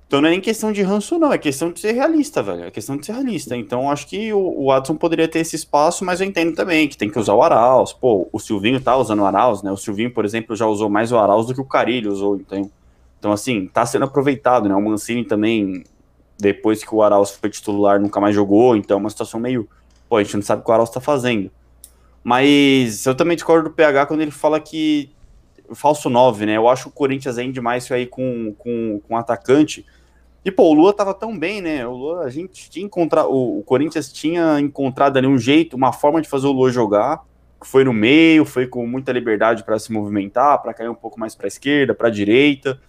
Então não é nem questão de ranço, não. É questão de ser realista, velho. É questão de ser realista. Então acho que o, o Adson poderia ter esse espaço, mas eu entendo também que tem que usar o Arauz. Pô, o Silvinho tá usando o Arauz, né? O Silvinho, por exemplo, já usou mais o Arauz do que o Carilho usou. Então, então assim, tá sendo aproveitado, né? O Mancini também, depois que o Arauz foi titular, nunca mais jogou. Então é uma situação meio. Pô, a gente não sabe o que o Arauz tá fazendo. Mas eu também discordo do PH quando ele fala que falso 9, né? Eu acho o Corinthians ainda demais aí com, com, com atacante. E, pô, o Lua tava tão bem, né? O Lua, a gente tinha encontrado. O, Corinthians tinha encontrado ali um jeito, uma forma de fazer o Lua jogar. Foi no meio, foi com muita liberdade para se movimentar, para cair um pouco mais para esquerda, para direita.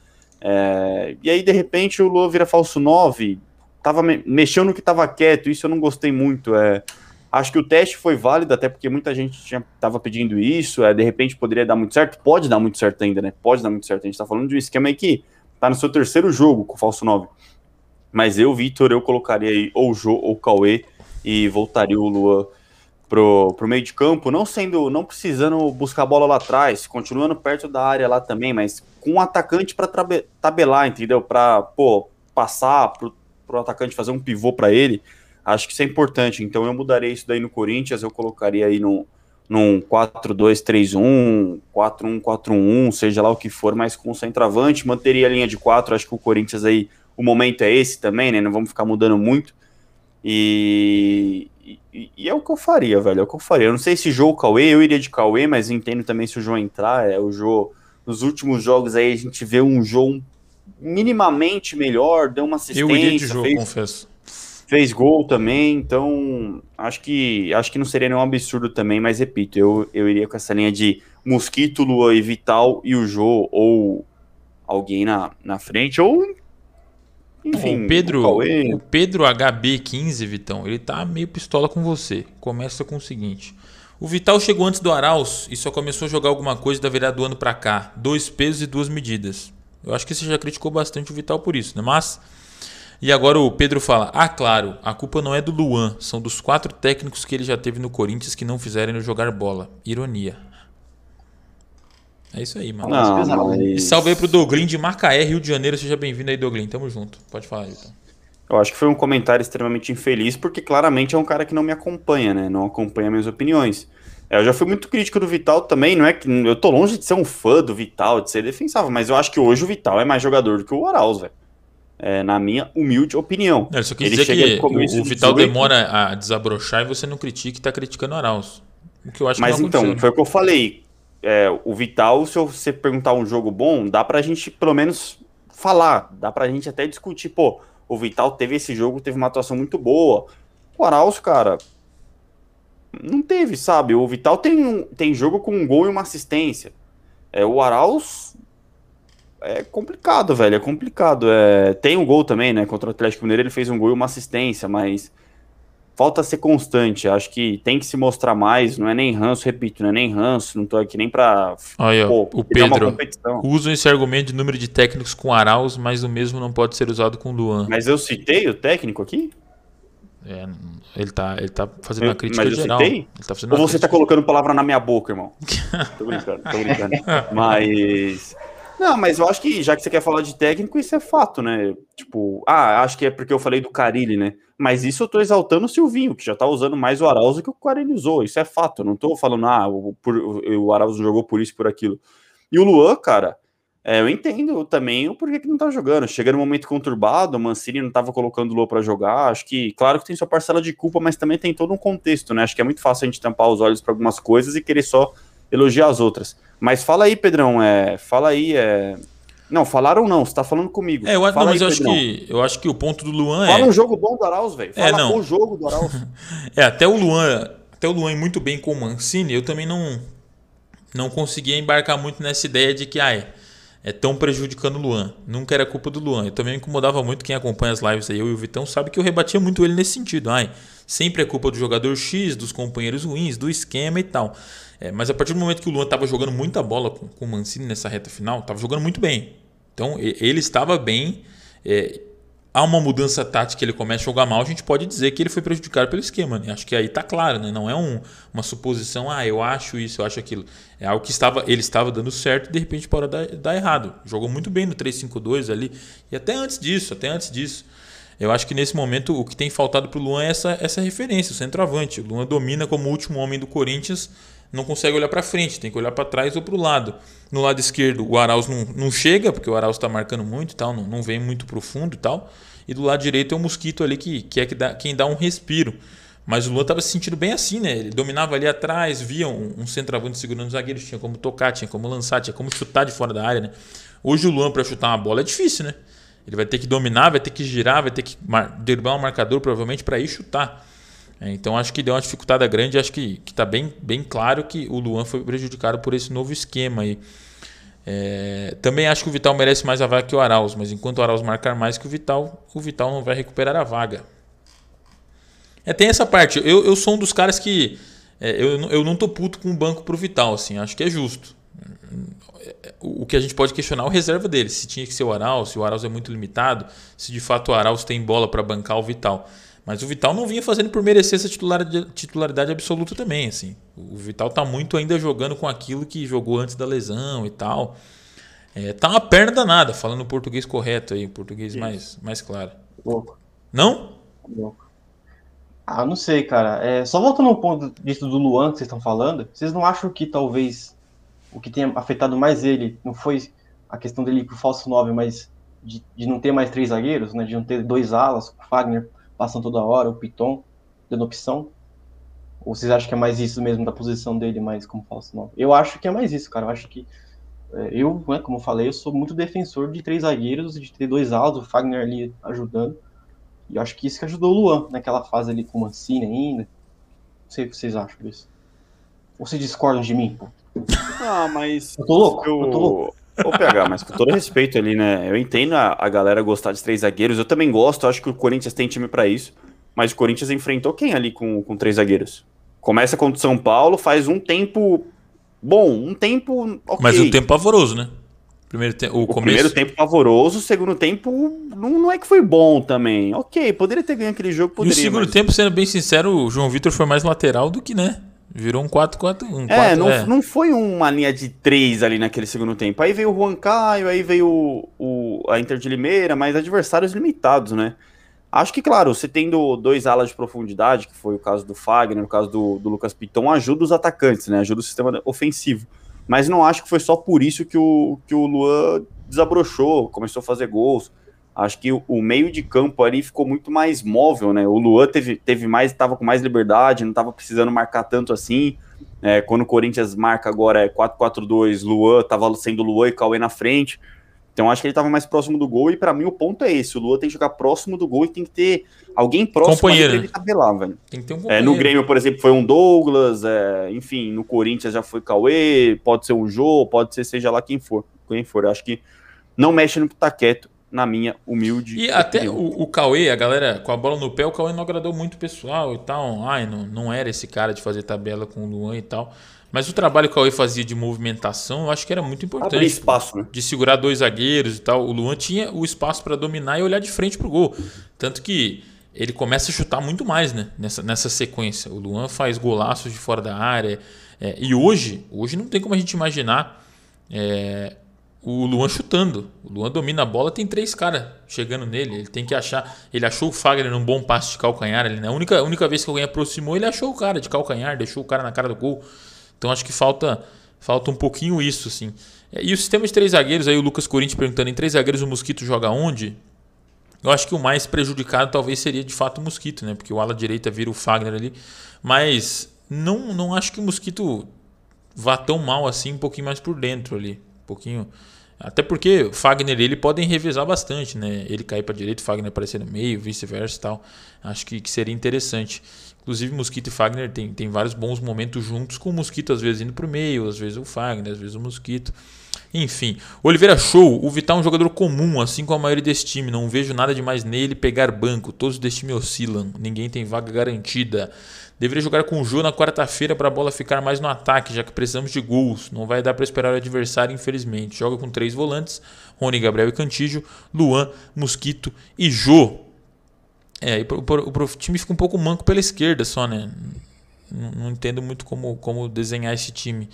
É, e aí, de repente, o Lua vira falso 9. Tava me, mexendo no que tava quieto, isso eu não gostei muito. É, Acho que o teste foi válido, até porque muita gente estava pedindo isso. É, de repente poderia dar muito certo. Pode dar muito certo ainda, né? Pode dar muito certo. A gente está falando de um esquema aí que tá no seu terceiro jogo com o falso 9. Mas eu, Vitor, eu colocaria aí ou o Jô ou o Cauê e voltaria o Luan pro, pro meio de campo, não sendo, não precisando buscar a bola lá atrás, continuando perto da área lá também, mas com um atacante para tabelar, entendeu? Para, pô, passar pro, pro atacante fazer um pivô para ele Acho que isso é importante. Então eu mudaria isso daí no Corinthians, eu colocaria aí no, num 4-2-3-1, 4-1-4-1, seja lá o que for, mas com centroavante, manteria a linha de 4. Acho que o Corinthians aí, o momento é esse também, né? Não vamos ficar mudando muito. E, e, e, é o que eu faria, velho. É o que eu faria. Eu não sei se João Cauê, eu iria de Cauê, mas entendo também se o João entrar. É o João. Nos últimos jogos aí a gente vê um João minimamente melhor, deu uma assistência. Eu iria de João, fez, confesso. Fez gol também, então acho que acho que não seria nenhum absurdo também, mas repito, eu, eu iria com essa linha de Mosquito, Lua e Vital e o Jô, ou alguém na, na frente, ou enfim, o Pedro, o, o Pedro HB15, Vitão, ele tá meio pistola com você. Começa com o seguinte: o Vital chegou antes do Arauz e só começou a jogar alguma coisa da virada do ano para cá. Dois pesos e duas medidas. Eu acho que você já criticou bastante o Vital por isso, né? Mas. E agora o Pedro fala: Ah, claro, a culpa não é do Luan, são dos quatro técnicos que ele já teve no Corinthians que não fizeram ele jogar bola. Ironia. É isso aí, mano. Não, mas... E salve aí pro Doglin de Macaé, Rio de Janeiro. Seja bem-vindo aí, Doglin. Tamo junto. Pode falar, então. Eu acho que foi um comentário extremamente infeliz, porque claramente é um cara que não me acompanha, né? Não acompanha minhas opiniões. É, eu já fui muito crítico do Vital também, não é que eu tô longe de ser um fã do Vital, de ser defensável, mas eu acho que hoje o Vital é mais jogador do que o Arauz, velho. É, na minha humilde opinião. Não, só quis Ele dizer que o, o Vital 18, demora a desabrochar e você não critica e tá criticando o Arauz. O que eu acho Mas que então, foi o que eu falei é, o Vital, se você perguntar um jogo bom, dá pra gente pelo menos falar, dá pra gente até discutir, pô, o Vital teve esse jogo, teve uma atuação muito boa. O Arauz, cara, não teve, sabe? O Vital tem, um, tem jogo com um gol e uma assistência. É, o Arauz é complicado, velho, é complicado. É, tem um gol também, né? Contra o Atlético Mineiro ele fez um gol e uma assistência, mas falta ser constante. Acho que tem que se mostrar mais. Não é nem ranço, repito, não é nem ranço. Não tô aqui nem pra. Olha, pô, o Pedro. Usam esse argumento de número de técnicos com Arauz, mas o mesmo não pode ser usado com Luan. Mas eu citei o técnico aqui? É, ele tá, ele tá fazendo eu, uma crítica mas eu geral. Citei? Tá Ou você crítica. tá colocando palavra na minha boca, irmão? tô brincando, tô brincando. mas. Não, mas eu acho que já que você quer falar de técnico, isso é fato, né? Tipo, ah, acho que é porque eu falei do Carilli, né? Mas isso eu tô exaltando o Silvinho, que já tá usando mais o Arauz que o Carilli usou. Isso é fato. Eu não tô falando, ah, o, por, o jogou por isso, por aquilo. E o Luan, cara, é, eu entendo também o porquê que não tá jogando. Chega no momento conturbado, o Mancini não tava colocando o Luan para jogar. Acho que, claro que tem sua parcela de culpa, mas também tem todo um contexto, né? Acho que é muito fácil a gente tampar os olhos para algumas coisas e querer só elogiar as outras. Mas fala aí, Pedrão, é, fala aí, é... Não, falaram não, você tá falando comigo. É, eu, não, mas aí, eu acho que eu acho que o ponto do Luan fala é. Fala um jogo bom do Arauz, velho. É, fala é, não. o jogo do Arauz. é, até o Luan, até o Luan muito bem com o Mancini, eu também não não conseguia embarcar muito nessa ideia de que ai, é tão prejudicando o Luan. Nunca era culpa do Luan. Eu também me incomodava muito quem acompanha as lives aí, eu e o Vitão sabe que eu rebatia muito ele nesse sentido. Ai, sempre é culpa do jogador X, dos companheiros ruins, do esquema e tal. É, mas a partir do momento que o Luan estava jogando muita bola com, com o Mancini nessa reta final, estava jogando muito bem. Então ele estava bem. É, há uma mudança tática, ele começa a jogar mal, a gente pode dizer que ele foi prejudicado pelo esquema. Né? Acho que aí está claro, né? não é um, uma suposição, ah, eu acho isso, eu acho aquilo. É algo que estava, ele estava dando certo e de repente pode dar, dar errado. Jogou muito bem no 3-5-2 ali, e até antes disso, até antes disso. Eu acho que nesse momento o que tem faltado para o Luan é essa, essa referência, o centroavante. O Luan domina como último homem do Corinthians não consegue olhar para frente, tem que olhar para trás ou para o lado. No lado esquerdo, o Arauz não, não chega, porque o Arauz está marcando muito e tal, não, não vem muito profundo e tal. E do lado direito é o Mosquito ali, que, que é que dá, quem dá um respiro. Mas o Luan estava se sentindo bem assim, né? Ele dominava ali atrás, via um, um centroavante segurando os zagueiros, tinha como tocar, tinha como lançar, tinha como chutar de fora da área, né? Hoje o Luan, para chutar uma bola, é difícil, né? Ele vai ter que dominar, vai ter que girar, vai ter que derrubar um marcador, provavelmente, para ir chutar. É, então acho que deu uma dificuldade grande. Acho que está bem, bem claro que o Luan foi prejudicado por esse novo esquema aí. É, também acho que o Vital merece mais a vaga que o Arauz, mas enquanto o Arauz marcar mais que o Vital, o Vital não vai recuperar a vaga. É, tem essa parte. Eu, eu sou um dos caras que. É, eu, eu não tô puto com o banco pro Vital, assim, acho que é justo. O que a gente pode questionar é o reserva dele, se tinha que ser o Arauz, se o Arauz é muito limitado, se de fato o Arauz tem bola para bancar o Vital. Mas o Vital não vinha fazendo por merecer essa titularidade, absoluta também, assim. O Vital tá muito ainda jogando com aquilo que jogou antes da lesão e tal. É, tá uma perna danada, falando o português correto aí, o português mais, mais claro. Louco. Não? Louco. Ah, não sei, cara. É, só voltando ao ponto disso do Luan que vocês estão falando, vocês não acham que talvez o que tenha afetado mais ele não foi a questão dele pro falso 9, mas de, de, não ter mais três zagueiros, né? De não ter dois alas, o Fagner passando toda hora, o Piton dando opção? Ou vocês acham que é mais isso mesmo da posição dele, mais como falso 9? Eu acho que é mais isso, cara. Eu acho que é, eu, né, como eu falei, eu sou muito defensor de três zagueiros, de ter dois alas, o Fagner ali ajudando. E eu acho que isso que ajudou o Luan naquela fase ali com o Mancini ainda. Não sei o que vocês acham disso. Ou vocês discordam de mim? Pô? Ah, mas. Eu tô louco, eu, eu tô louco. Vou pegar, mas com todo respeito ali, né? Eu entendo a, a, galera gostar de três zagueiros. Eu também gosto, acho que o Corinthians tem time para isso. Mas o Corinthians enfrentou quem ali com, com três zagueiros? Começa contra o São Paulo, faz um tempo bom, um tempo. Okay. Mas um tempo pavoroso, né? Primeiro te... o, o começo... primeiro tempo pavoroso, o segundo tempo não, não é que foi bom também. Ok, poderia ter ganho aquele jogo, poderia. E o segundo mas... tempo, sendo bem sincero, o João Vitor foi mais lateral do que, né? Virou um 4-4-1. Um é, não, é. não foi uma linha de 3 ali naquele segundo tempo. Aí veio o Juan Caio, aí veio o, o, a Inter de Limeira, mas adversários limitados, né? Acho que, claro, você tendo dois alas de profundidade, que foi o caso do Fagner, o caso do, do Lucas Piton, ajuda os atacantes, né? Ajuda o sistema ofensivo mas não acho que foi só por isso que o, que o Luan desabrochou, começou a fazer gols. Acho que o, meio de campo ali ficou muito mais móvel, né? O Luan teve, teve mais, estava com mais liberdade, não estava precisando marcar tanto assim. É, quando o Corinthians marca agora é 4-4-2, Luan estava sendo Luan e Cauê na frente. Então acho que ele estava mais próximo do gol e para mim o ponto é esse, o Lua tem que jogar próximo do gol e tem que ter alguém próximo companheiro. ele tabelar, velho. Tem que ter um companheiro. É, no Grêmio, por exemplo, foi um Douglas, é, enfim, no Corinthians já foi Cauê, pode ser um Jô, pode ser seja lá quem for, quem for. acho que não mexe no tá quieto, na minha humilde E até o, o Cauê, a galera com a bola no pé, o Cauê não agradou muito o pessoal e tal. Ai, não, não era esse cara de fazer tabela com o Luan e tal. Mas o trabalho que o Cauê fazia de movimentação, eu acho que era muito importante. Abrir espaço, né? De segurar dois zagueiros e tal. O Luan tinha o espaço para dominar e olhar de frente pro gol. Tanto que ele começa a chutar muito mais, né? Nessa, nessa sequência. O Luan faz golaços de fora da área. É, e hoje, hoje não tem como a gente imaginar é, o Luan chutando. O Luan domina a bola, tem três caras chegando nele. Ele tem que achar. Ele achou o Fagner num bom passe de calcanhar. Ele, né? A única, única vez que alguém aproximou, ele achou o cara de calcanhar, deixou o cara na cara do gol. Então acho que falta falta um pouquinho isso, assim. É, e o sistema de três zagueiros, aí o Lucas Corinthians perguntando, em três zagueiros o Mosquito joga onde? Eu acho que o mais prejudicado talvez seria de fato o Mosquito, né? Porque o ala direita vira o Fagner ali. Mas não, não acho que o Mosquito vá tão mal assim, um pouquinho mais por dentro ali. Pouquinho. Até porque Fagner e ele podem revezar bastante, né? Ele cair para direita, Fagner aparecer no meio, vice-versa e tal. Acho que, que seria interessante. Inclusive, Mosquito e Fagner tem, tem vários bons momentos juntos, com o Mosquito às vezes indo para o meio, às vezes o Fagner, às vezes o Mosquito. Enfim, Oliveira Show, o Vital é um jogador comum, assim como a maioria desse time. Não vejo nada demais nele pegar banco. Todos desse time oscilam, ninguém tem vaga garantida. Deveria jogar com o Jô na quarta-feira para a bola ficar mais no ataque, já que precisamos de gols. Não vai dar para esperar o adversário, infelizmente. Joga com três volantes: Rony, Gabriel e Cantígio, Luan, Mosquito e Jô. É, e pro, o time fica um pouco manco pela esquerda só, né? Não, não, entendo muito como, como desenhar esse time.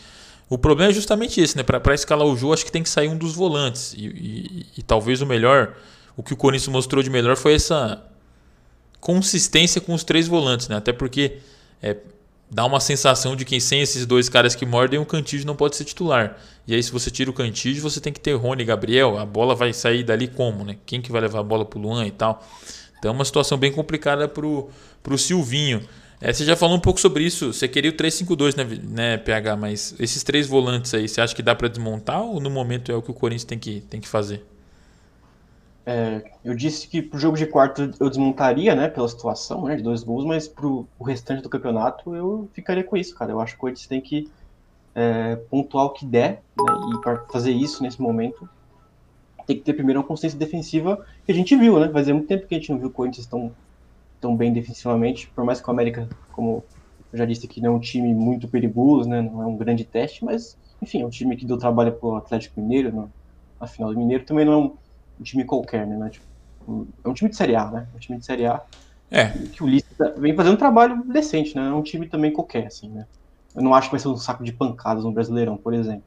O problema é justamente esse, né? Para escalar o jogo, acho que tem que sair um dos volantes. E, e, e, talvez o melhor, o que o Corinthians mostrou de melhor foi essa consistência com os três volantes, né? Até porque é, dá uma sensação de que sem esses dois caras que mordem, o Cantígio não pode ser titular. E aí, se você tira o Cantígio, você tem que ter Rony e Gabriel. A bola vai sair dali como, né? Quem que vai levar a bola pro Luan e tal. Então é uma situação bem complicada para o Silvinho. É, você já falou um pouco sobre isso. Você queria o 3-5-2, né, né, PH? Mas esses três volantes aí, você acha que dá para desmontar ou no momento é o que o Corinthians tem que, tem que fazer? É, eu disse que pro jogo de quarto eu desmontaria, né, pela situação, né, de dois gols, mas pro o restante do campeonato eu ficaria com isso, cara. Eu acho que o Corinthians tem que é, pontuar o que der, né, e para fazer isso nesse momento tem que ter primeiro uma consciência defensiva que a gente viu, né? Fazia muito tempo que a gente não viu o Corinthians tão, tão bem defensivamente, por mais que o América, como eu já disse aqui, não é um time muito perigoso, né? Não é um grande teste, mas, enfim, é um time que deu trabalho pro Atlético Mineiro no, na final do Mineiro, também não é um, um time qualquer, né? É, tipo, é um time de Série A, né? É um time de Série A. É. Que o Lista vem fazendo um trabalho decente, né? É um time também qualquer, assim, né? Eu não acho que vai ser um saco de pancadas no Brasileirão, por exemplo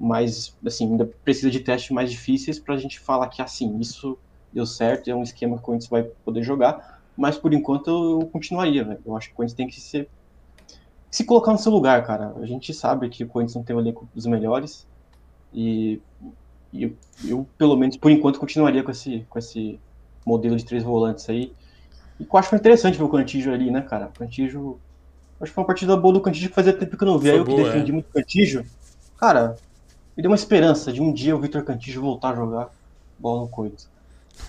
mas assim, ainda precisa de testes mais difíceis para a gente falar que assim, isso deu certo, é um esquema que o Corinthians vai poder jogar, mas por enquanto eu continuaria, velho. Eu acho que o Corinthians tem que se, se colocar no seu lugar, cara. A gente sabe que o Corinthians não tem o elenco dos melhores e, e eu, eu, pelo menos por enquanto, continuaria com esse, com esse modelo de três volantes aí. E eu acho que foi interessante ver o Cantígio ali, né, cara? O Cantígio. Acho que foi uma partida boa do Cantígio que fazia tempo que eu não via. eu que defendi é. muito o Cantígio. Cara, me deu uma esperança de um dia o Vitor Cantígio voltar a jogar bola no Corinthians.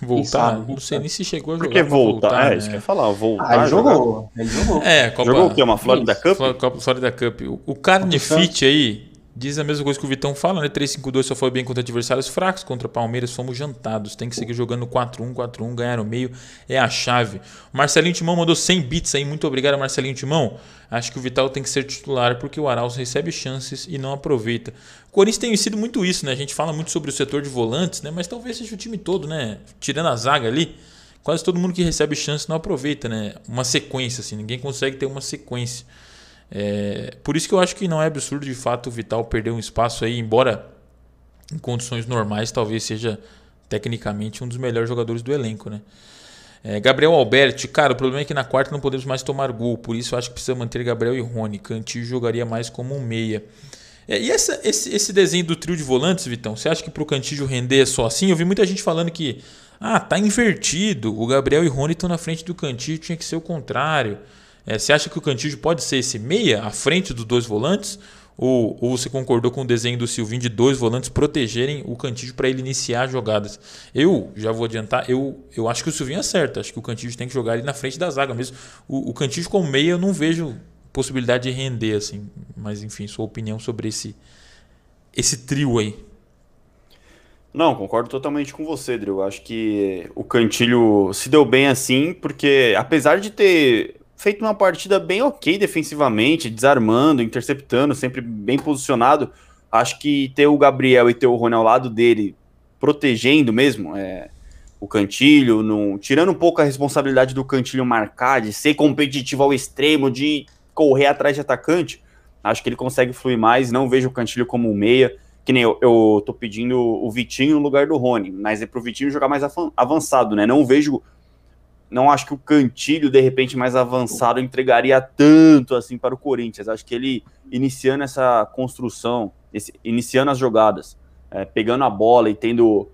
Voltar? Sabe, não sei nem se chegou a jogar. Por que voltar? voltar? É, né? isso que eu ia falar, voltar. Ah, ele jogou. Ele jogou. É, Copa... Jogou o quê? Uma Florida Cup? Florida Cup. O, o Carne Fit aí, Diz a mesma coisa que o Vitão fala, né? 3-5-2 só foi bem contra adversários fracos. Contra Palmeiras fomos jantados. Tem que seguir jogando 4-1, 4-1, ganhar no meio é a chave. O Marcelinho Timão mandou 100 bits aí. Muito obrigado, Marcelinho Timão. Acho que o Vital tem que ser titular porque o Arauz recebe chances e não aproveita. O Corinthians tem sido muito isso, né? A gente fala muito sobre o setor de volantes, né? Mas talvez seja o time todo, né? Tirando a zaga ali, quase todo mundo que recebe chance não aproveita, né? Uma sequência, assim. Ninguém consegue ter uma sequência. É, por isso que eu acho que não é absurdo de fato o Vital perder um espaço aí, embora em condições normais talvez seja tecnicamente um dos melhores jogadores do elenco, né? É, Gabriel Alberti, cara, o problema é que na quarta não podemos mais tomar gol, por isso eu acho que precisa manter Gabriel e Rony. Cantillo jogaria mais como um meia. É, e essa, esse, esse, desenho do trio de volantes, Vitão, você acha que pro Cantillo render é só assim? Eu vi muita gente falando que ah, tá invertido, o Gabriel e Rony estão na frente do Cantillo, tinha que ser o contrário. É, você acha que o Cantígio pode ser esse meia à frente dos dois volantes? Ou, ou você concordou com o desenho do Silvinho de dois volantes protegerem o Cantígio para ele iniciar jogadas? Eu já vou adiantar, eu, eu acho que o Silvinho acerta. Acho que o Cantígio tem que jogar ali na frente da zaga mesmo. O, o Cantígio como meia eu não vejo possibilidade de render assim. Mas enfim, sua opinião sobre esse, esse trio aí. Não, concordo totalmente com você, Drew. Acho que o Cantilho se deu bem assim, porque apesar de ter feito uma partida bem ok defensivamente, desarmando, interceptando, sempre bem posicionado. Acho que ter o Gabriel e ter o Rony ao lado dele, protegendo mesmo, é, o Cantilho, no, tirando um pouco a responsabilidade do Cantilho marcar, de ser competitivo ao extremo, de correr atrás de atacante, acho que ele consegue fluir mais. Não vejo o Cantilho como um meia, que nem eu, eu tô pedindo o Vitinho no lugar do Rony, mas é pro Vitinho jogar mais avançado, né? Não vejo não acho que o Cantilho, de repente, mais avançado, entregaria tanto assim para o Corinthians. Acho que ele, iniciando essa construção, esse, iniciando as jogadas, é, pegando a bola e tendo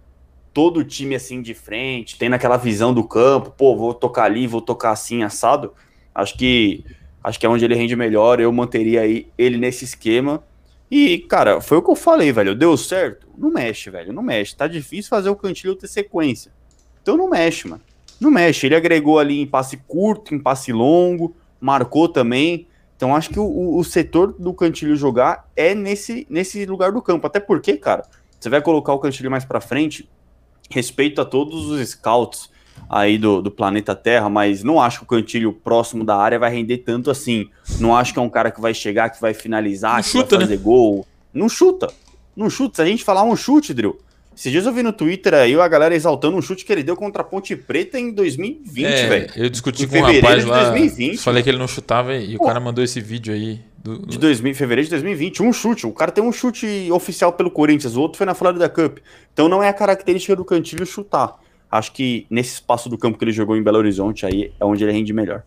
todo o time assim de frente, tendo aquela visão do campo, pô, vou tocar ali, vou tocar assim, assado. Acho que acho que é onde ele rende melhor. Eu manteria aí ele nesse esquema. E, cara, foi o que eu falei, velho. Deu certo? Não mexe, velho. Não mexe. Tá difícil fazer o Cantilho ter sequência. Então não mexe, mano não mexe. Ele agregou ali em passe curto, em passe longo, marcou também. Então acho que o, o setor do Cantilho jogar é nesse, nesse lugar do campo. Até porque, cara, você vai colocar o Cantilho mais para frente, respeito a todos os scouts aí do, do planeta Terra, mas não acho que o Cantilho próximo da área vai render tanto assim. Não acho que é um cara que vai chegar, que vai finalizar, não que chuta, vai fazer né? gol. Não chuta. Não chuta. Se a gente falar um chute, Drill, esses dias eu vi no Twitter aí a galera exaltando um chute que ele deu contra a Ponte Preta em 2020, é, velho. Eu discuti em com um rapaz lá. 2020, falei que ele não chutava e Pô, o cara mandou esse vídeo aí. Do, do... De 2000, fevereiro de 2020, um chute. O cara tem um chute oficial pelo Corinthians, o outro foi na Florida Cup. Então não é a característica do Cantilho chutar. Acho que nesse espaço do campo que ele jogou em Belo Horizonte aí é onde ele rende melhor.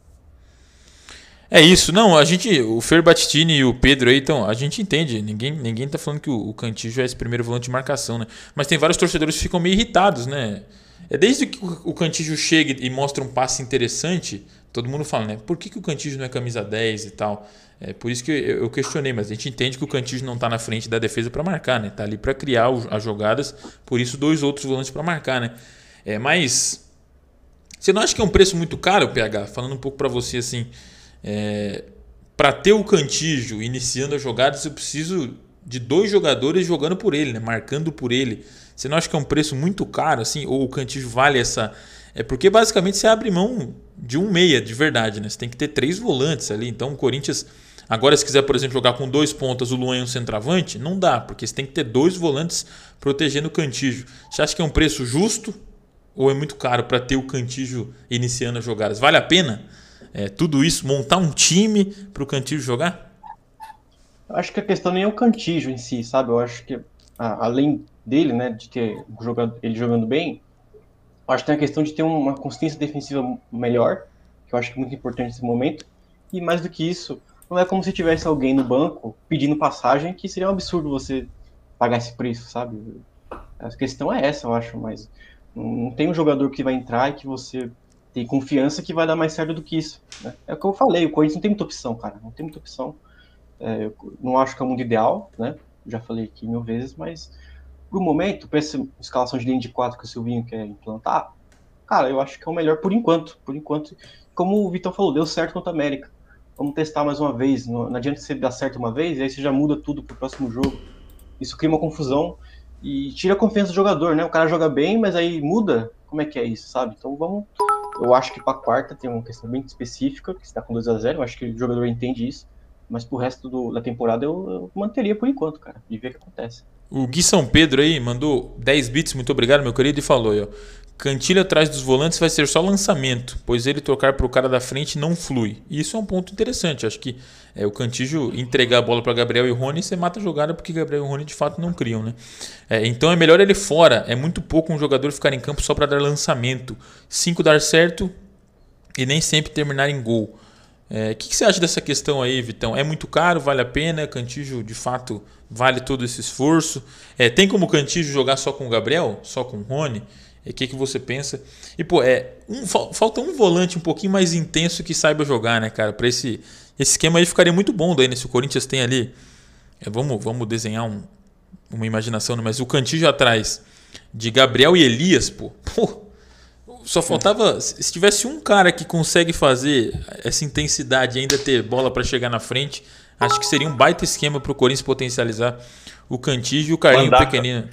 É isso, não, a gente, o Fer e o Pedro aí, então, a gente entende, ninguém, ninguém tá falando que o, o Cantillo é esse primeiro volante de marcação, né? Mas tem vários torcedores que ficam meio irritados, né? É desde que o Cantillo chega e mostra um passe interessante, todo mundo fala, né? Por que, que o Cantillo não é camisa 10 e tal? É por isso que eu questionei, mas a gente entende que o Cantillo não tá na frente da defesa para marcar, né? Tá ali para criar as jogadas, por isso dois outros volantes para marcar, né? É, mas você não acha que é um preço muito caro, PH? Falando um pouco para você assim, é, para ter o Cantígio iniciando as jogadas, eu preciso de dois jogadores jogando por ele, né? marcando por ele. Você não acha que é um preço muito caro, assim? Ou o Cantígio vale essa. É porque basicamente você abre mão de um meia de verdade, né? Você tem que ter três volantes ali. Então o Corinthians. Agora, se quiser, por exemplo, jogar com dois pontas, o Luan e um centroavante, não dá, porque você tem que ter dois volantes protegendo o Cantígio. Você acha que é um preço justo ou é muito caro para ter o Cantígio iniciando as jogadas? Vale a pena? É, tudo isso, montar um time para o Cantillo jogar? Eu acho que a questão nem é o Cantillo em si, sabe? Eu acho que além dele, né, de ter jogado, ele jogando bem, acho que tem a questão de ter uma consistência defensiva melhor que eu acho que é muito importante nesse momento. E mais do que isso, não é como se tivesse alguém no banco pedindo passagem, que seria um absurdo você pagar esse preço, sabe? A questão é essa, eu acho, mas não tem um jogador que vai entrar e que você tem confiança que vai dar mais certo do que isso. Né? É o que eu falei, o Corinthians não tem muita opção, cara. Não tem muita opção. É, não acho que é o mundo ideal, né? Já falei aqui mil vezes, mas pro momento, para essa escalação de linha de quatro que o Silvinho quer implantar, cara, eu acho que é o melhor por enquanto. Por enquanto, como o Vitor falou, deu certo contra a América. Vamos testar mais uma vez. Não, não adianta você dar certo uma vez, e aí você já muda tudo pro próximo jogo. Isso cria uma confusão e tira a confiança do jogador, né? O cara joga bem, mas aí muda. Como é que é isso, sabe? Então vamos. Eu acho que para quarta tem uma questão bem específica, que está com 2 a 0 Eu acho que o jogador entende isso. Mas pro resto do, da temporada eu, eu, manteria por enquanto, cara. E ver o que acontece. O Gui São Pedro aí mandou 10 bits, muito obrigado, meu querido, e falou ó. Cantilho atrás dos volantes vai ser só lançamento, pois ele trocar para o cara da frente não flui. E isso é um ponto interessante. Acho que é, o Cantillo entregar a bola para Gabriel e Rony, você mata a jogada porque Gabriel e Rony de fato não criam. Né? É, então é melhor ele fora. É muito pouco um jogador ficar em campo só para dar lançamento. Cinco dar certo e nem sempre terminar em gol. O é, que, que, você acha dessa questão aí, Vitão? É muito caro, vale a pena? Cantijo de fato vale todo esse esforço? É, tem como o Cantijo jogar só com o Gabriel? Só com o Rony? O que, que você pensa? E, pô, é, um, falta um volante um pouquinho mais intenso que saiba jogar, né, cara? Para esse, esse esquema aí ficaria muito bom daí, né? Se o Corinthians tem ali. É, vamos, vamos desenhar um, uma imaginação, né? mas o Cantillo atrás de Gabriel e Elias, pô. pô só faltava. Se tivesse um cara que consegue fazer essa intensidade e ainda ter bola para chegar na frente, acho que seria um baita esquema para o Corinthians potencializar o Cantillo e o Carlinho Mandaca. Pequenino.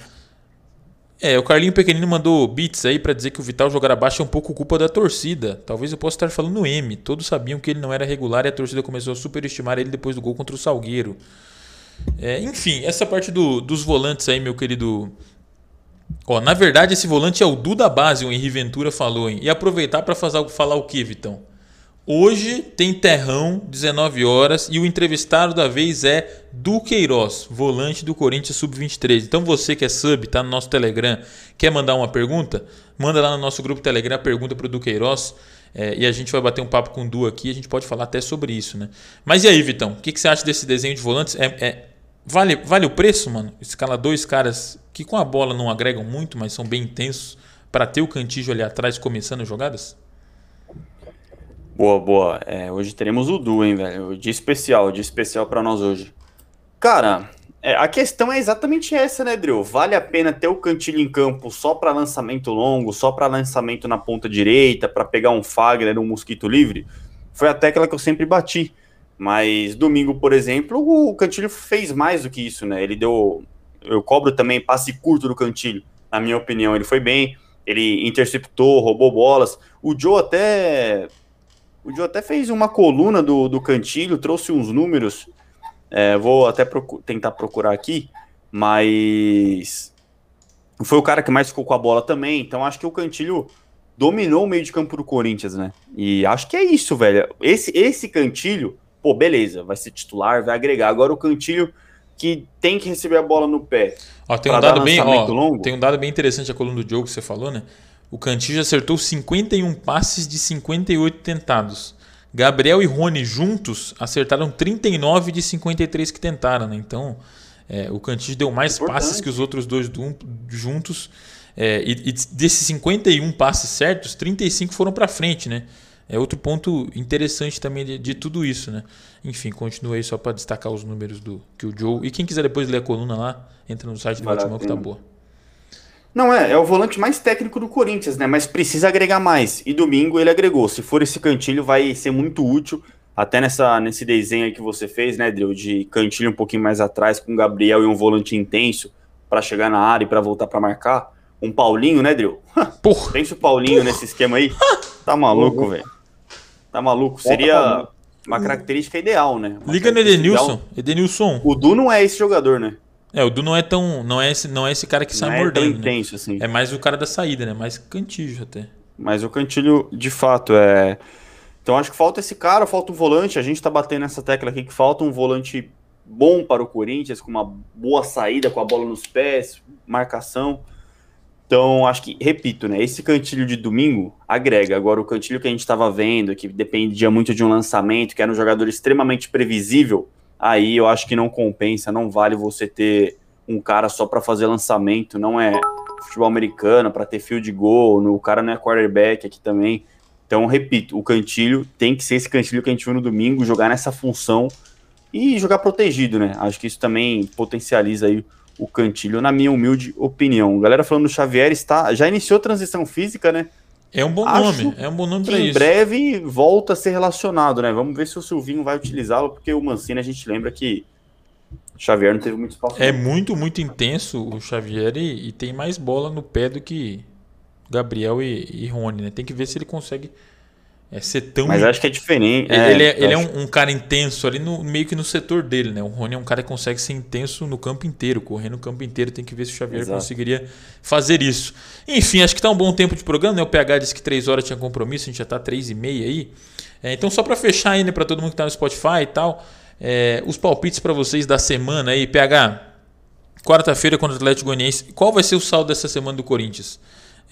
É, o Carlinho Pequenino mandou beats aí para dizer que o Vital jogar abaixo é um pouco culpa da torcida. Talvez eu possa estar falando M. Todos sabiam que ele não era regular e a torcida começou a superestimar ele depois do gol contra o Salgueiro. É, enfim, essa parte do, dos volantes aí, meu querido. Ó, na verdade, esse volante é o Duda Base, o Henri Ventura falou, hein? E aproveitar para falar o que, Vitão? Hoje tem Terrão, 19 horas, e o entrevistado da vez é Duqueiroz, volante do Corinthians Sub-23. Então você que é sub, tá no nosso Telegram, quer mandar uma pergunta? Manda lá no nosso grupo Telegram a pergunta para o Duqueiroz é, e a gente vai bater um papo com o Du aqui, a gente pode falar até sobre isso, né? Mas e aí, Vitão, o que, que você acha desse desenho de volantes? É, é, vale, vale o preço, mano? Escala dois caras que com a bola não agregam muito, mas são bem intensos, para ter o Cantijo ali atrás começando as jogadas? Boa, boa. É, hoje teremos o Du, hein, velho? De especial, de especial para nós hoje. Cara, é, a questão é exatamente essa, né, Drew? Vale a pena ter o Cantilho em campo só para lançamento longo, só para lançamento na ponta direita, para pegar um Fagner, um mosquito livre? Foi a tecla que eu sempre bati. Mas domingo, por exemplo, o Cantilho fez mais do que isso, né? Ele deu. Eu cobro também passe curto do Cantilho, na minha opinião. Ele foi bem, ele interceptou, roubou bolas. O Joe até o Joe até fez uma coluna do, do Cantilho, trouxe uns números. É, vou até procu tentar procurar aqui, mas foi o cara que mais ficou com a bola também. Então acho que o Cantilho dominou o meio de campo do Corinthians, né? E acho que é isso, velho. Esse, esse Cantilho, pô, beleza, vai ser titular, vai agregar. Agora o Cantilho que tem que receber a bola no pé. Ó, tem um dado bem, ó, longo. tem um dado bem interessante a coluna do Diogo que você falou, né? O Cantillo acertou 51 passes de 58 tentados. Gabriel e Rony juntos acertaram 39 de 53 que tentaram. Né? Então, é, o Cantillo deu mais Importante. passes que os outros dois juntos. É, e, e, desses 51 passes certos, 35 foram para frente. Né? É outro ponto interessante também de, de tudo isso. Né? Enfim, continua aí só para destacar os números do que o Joe. E quem quiser depois ler a coluna lá, entra no site do Baltimore que tá boa. Não, é, é o volante mais técnico do Corinthians, né? Mas precisa agregar mais. E domingo ele agregou. Se for esse cantilho, vai ser muito útil. Até nessa, nesse desenho aí que você fez, né, Drew? De cantilho um pouquinho mais atrás, com o Gabriel e um volante intenso para chegar na área e para voltar para marcar. Um Paulinho, né, Drew? Porra. Pensa o Paulinho Porra. nesse esquema aí. Tá maluco, velho. Tá maluco. Seria uma característica ideal, né? Uma Liga no Edenilson. Edenilson. O Du não é esse jogador, né? É, o Du não é tão. Não é esse, não é esse cara que sai não mordendo. É tão né? intenso, né? assim. É mais o cara da saída, né? Mais cantilho até. Mas o cantilho, de fato, é. Então acho que falta esse cara, falta um volante. A gente tá batendo nessa tecla aqui que falta um volante bom para o Corinthians, com uma boa saída, com a bola nos pés, marcação. Então, acho que, repito, né? Esse cantilho de domingo agrega. Agora, o cantilho que a gente estava vendo, que dependia muito de um lançamento, que era um jogador extremamente previsível, aí eu acho que não compensa, não vale você ter um cara só para fazer lançamento, não é futebol americano, para ter field goal, o cara não é quarterback aqui também. Então, repito, o cantilho tem que ser esse cantilho que a gente viu no domingo, jogar nessa função e jogar protegido, né? Acho que isso também potencializa aí o Cantilho, na minha humilde opinião. Galera falando do Xavier está já iniciou transição física, né? É um bom Acho nome, é um bom nome para isso. Em breve volta a ser relacionado, né? Vamos ver se o Silvinho vai utilizá-lo, porque o Mancini a gente lembra que Xavier não teve muito espaço. É muito, muito intenso o Xavier e, e, tem mais bola no pé do que Gabriel e, e Rony, né? Tem que ver se ele consegue é ser tão. Mas acho que é diferente. É, ele é, ele é um, um, cara intenso ali no meio que no setor dele, né? O Rony é um cara que consegue ser intenso no campo inteiro, correr no campo inteiro. Tem que ver se o Xavier Exato. conseguiria fazer isso. Enfim, acho que tá um bom tempo de programa, né? O PH disse que 3 horas tinha compromisso, a gente já tá 3 e meia aí. É, então, só para fechar aí, né, para todo mundo que tá no Spotify e tal, é, os palpites para vocês da semana aí, PH. Quarta-feira contra o Atlético Goianiense. Qual vai ser o saldo dessa semana do Corinthians?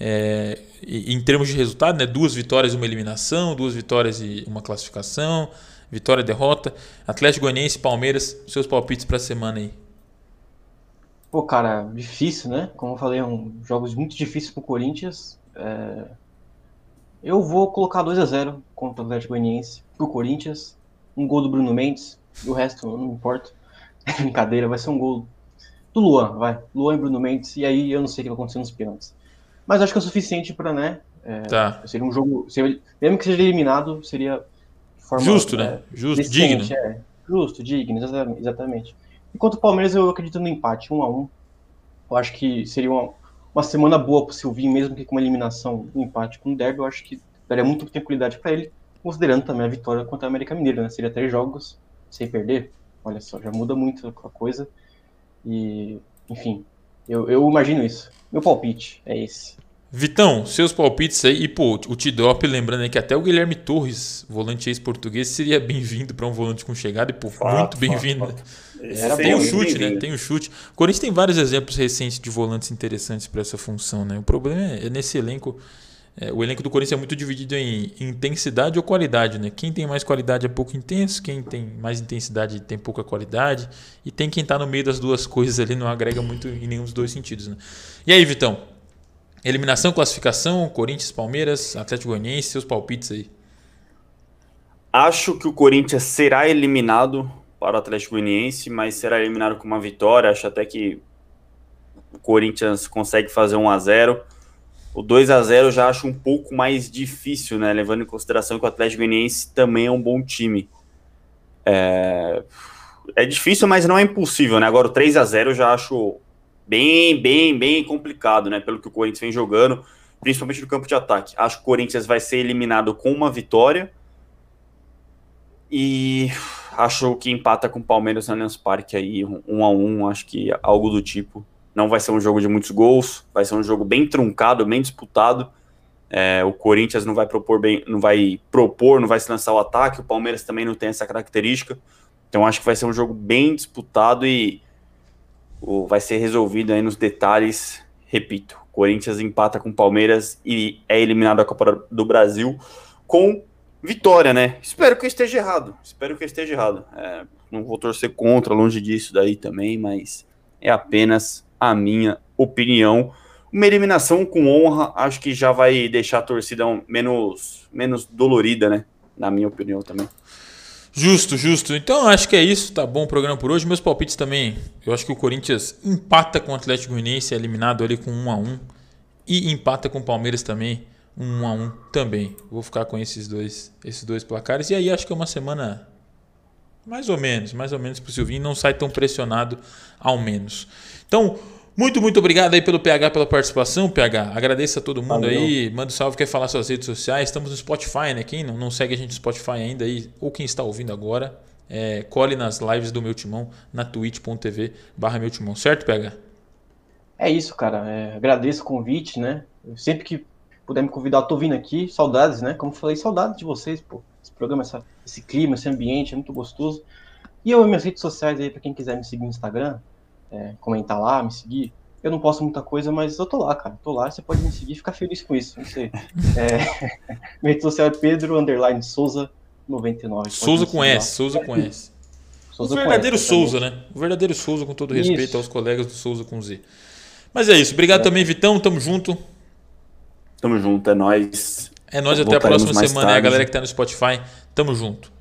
É, em termos de resultado, né, duas vitórias e uma eliminação, duas vitórias e uma classificação, vitória e derrota. Atlético Goianiense, Palmeiras, seus palpites para a semana aí. Pô, cara, difícil, né? Como eu falei, é um, jogos muito difíceis para o Corinthians. É... Eu vou colocar 2 a 0 contra o Atlético Goianiense para o Corinthians. Um gol do Bruno Mendes, e o resto não importa. Brincadeira, vai ser um gol do Luan, vai. Luan e Bruno Mendes, e aí eu não sei o que vai acontecer nos pênaltis. Mas acho que é o suficiente para, né? É, tá. Seria um jogo. Seria, mesmo que seja eliminado, seria. Forma, Justo, né? É, Justo, digno. É. Justo, digno, exatamente. Enquanto o Palmeiras, eu acredito no empate, um a um. Eu acho que seria uma, uma semana boa pro Silvinho, mesmo que com uma eliminação, um empate com o Derby, eu acho que daria muita tranquilidade para ele, considerando também a vitória contra a América Mineira, né? Seria três jogos sem perder. Olha só, já muda muito a coisa. E, enfim, eu, eu imagino isso. Meu palpite é esse. Vitão, seus palpites aí. E, pô, o Tidop, lembrando aí que até o Guilherme Torres, volante ex-português, seria bem-vindo para um volante com chegada. E, pô, fato, muito bem-vindo. Tem o um chute, né? Tem o um chute. O Corinthians tem vários exemplos recentes de volantes interessantes para essa função, né? O problema é, é nesse elenco. É, o elenco do Corinthians é muito dividido em intensidade ou qualidade, né? Quem tem mais qualidade é pouco intenso, quem tem mais intensidade tem pouca qualidade, e tem quem está no meio das duas coisas ali, não agrega muito em nenhum dos dois sentidos, né? E aí, Vitão? Eliminação, classificação, Corinthians, Palmeiras, Atlético Goianiense, seus palpites aí. Acho que o Corinthians será eliminado para o Atlético Goianiense, mas será eliminado com uma vitória. Acho até que o Corinthians consegue fazer 1 a 0 o 2 a 0 eu já acho um pouco mais difícil, né? Levando em consideração que o Atlético Goianiense também é um bom time. É, é difícil, mas não é impossível, né? Agora o 3 a 0 eu já acho bem, bem, bem complicado, né? Pelo que o Corinthians vem jogando, principalmente no campo de ataque. Acho que o Corinthians vai ser eliminado com uma vitória. E acho que empata com o Palmeiras no Allianz Parque aí, um a um, acho que algo do tipo. Não vai ser um jogo de muitos gols, vai ser um jogo bem truncado, bem disputado. É, o Corinthians não vai propor bem, não vai propor, não vai se lançar o ataque. O Palmeiras também não tem essa característica. Então acho que vai ser um jogo bem disputado e o, vai ser resolvido aí nos detalhes. Repito, Corinthians empata com o Palmeiras e é eliminado da Copa do Brasil com vitória, né? Espero que eu esteja errado. Espero que eu esteja errado. É, não vou torcer contra, longe disso daí também, mas é apenas a minha opinião. Uma eliminação com honra, acho que já vai deixar a torcida menos, menos dolorida, né? Na minha opinião também. Justo, justo. Então acho que é isso. Tá bom o programa por hoje. Meus palpites também. Eu acho que o Corinthians empata com o Atlético Goianiense, é eliminado ali com 1 a 1 e empata com o Palmeiras também, 1 a 1 também. Vou ficar com esses dois, esses dois placares e aí acho que é uma semana mais ou menos, mais ou menos pro Silvinho não sai tão pressionado ao menos. Então, muito, muito obrigado aí pelo PH pela participação, PH. Agradeço a todo mundo Valeu. aí. Manda um salve, quer falar suas redes sociais. Estamos no Spotify, né? Quem não, não segue a gente no Spotify ainda aí, ou quem está ouvindo agora, é, cole nas lives do meu timão na twitch.tv barra meu timão, certo, PH? É isso, cara. É, agradeço o convite, né? Sempre que puder me convidar, eu tô vindo aqui. Saudades, né? Como falei, saudades de vocês, pô. Programa, essa, esse clima, esse ambiente é muito gostoso. E eu minhas redes sociais aí, para quem quiser me seguir no Instagram, é, comentar lá, me seguir, Eu não posto muita coisa, mas eu tô lá, cara. Tô lá, você pode me seguir e ficar feliz com isso. Não sei. É, minha rede social é Pedro Underline Souza 99. Souza com S, Souza com S. Souza o verdadeiro S, Souza, né? O verdadeiro Souza, com todo respeito isso. aos colegas do Souza com Z. Mas é isso. Obrigado é. também, Vitão. Tamo junto. Tamo junto, é nóis. É nóis até a próxima semana. É a galera que tá no Spotify. Tamo junto.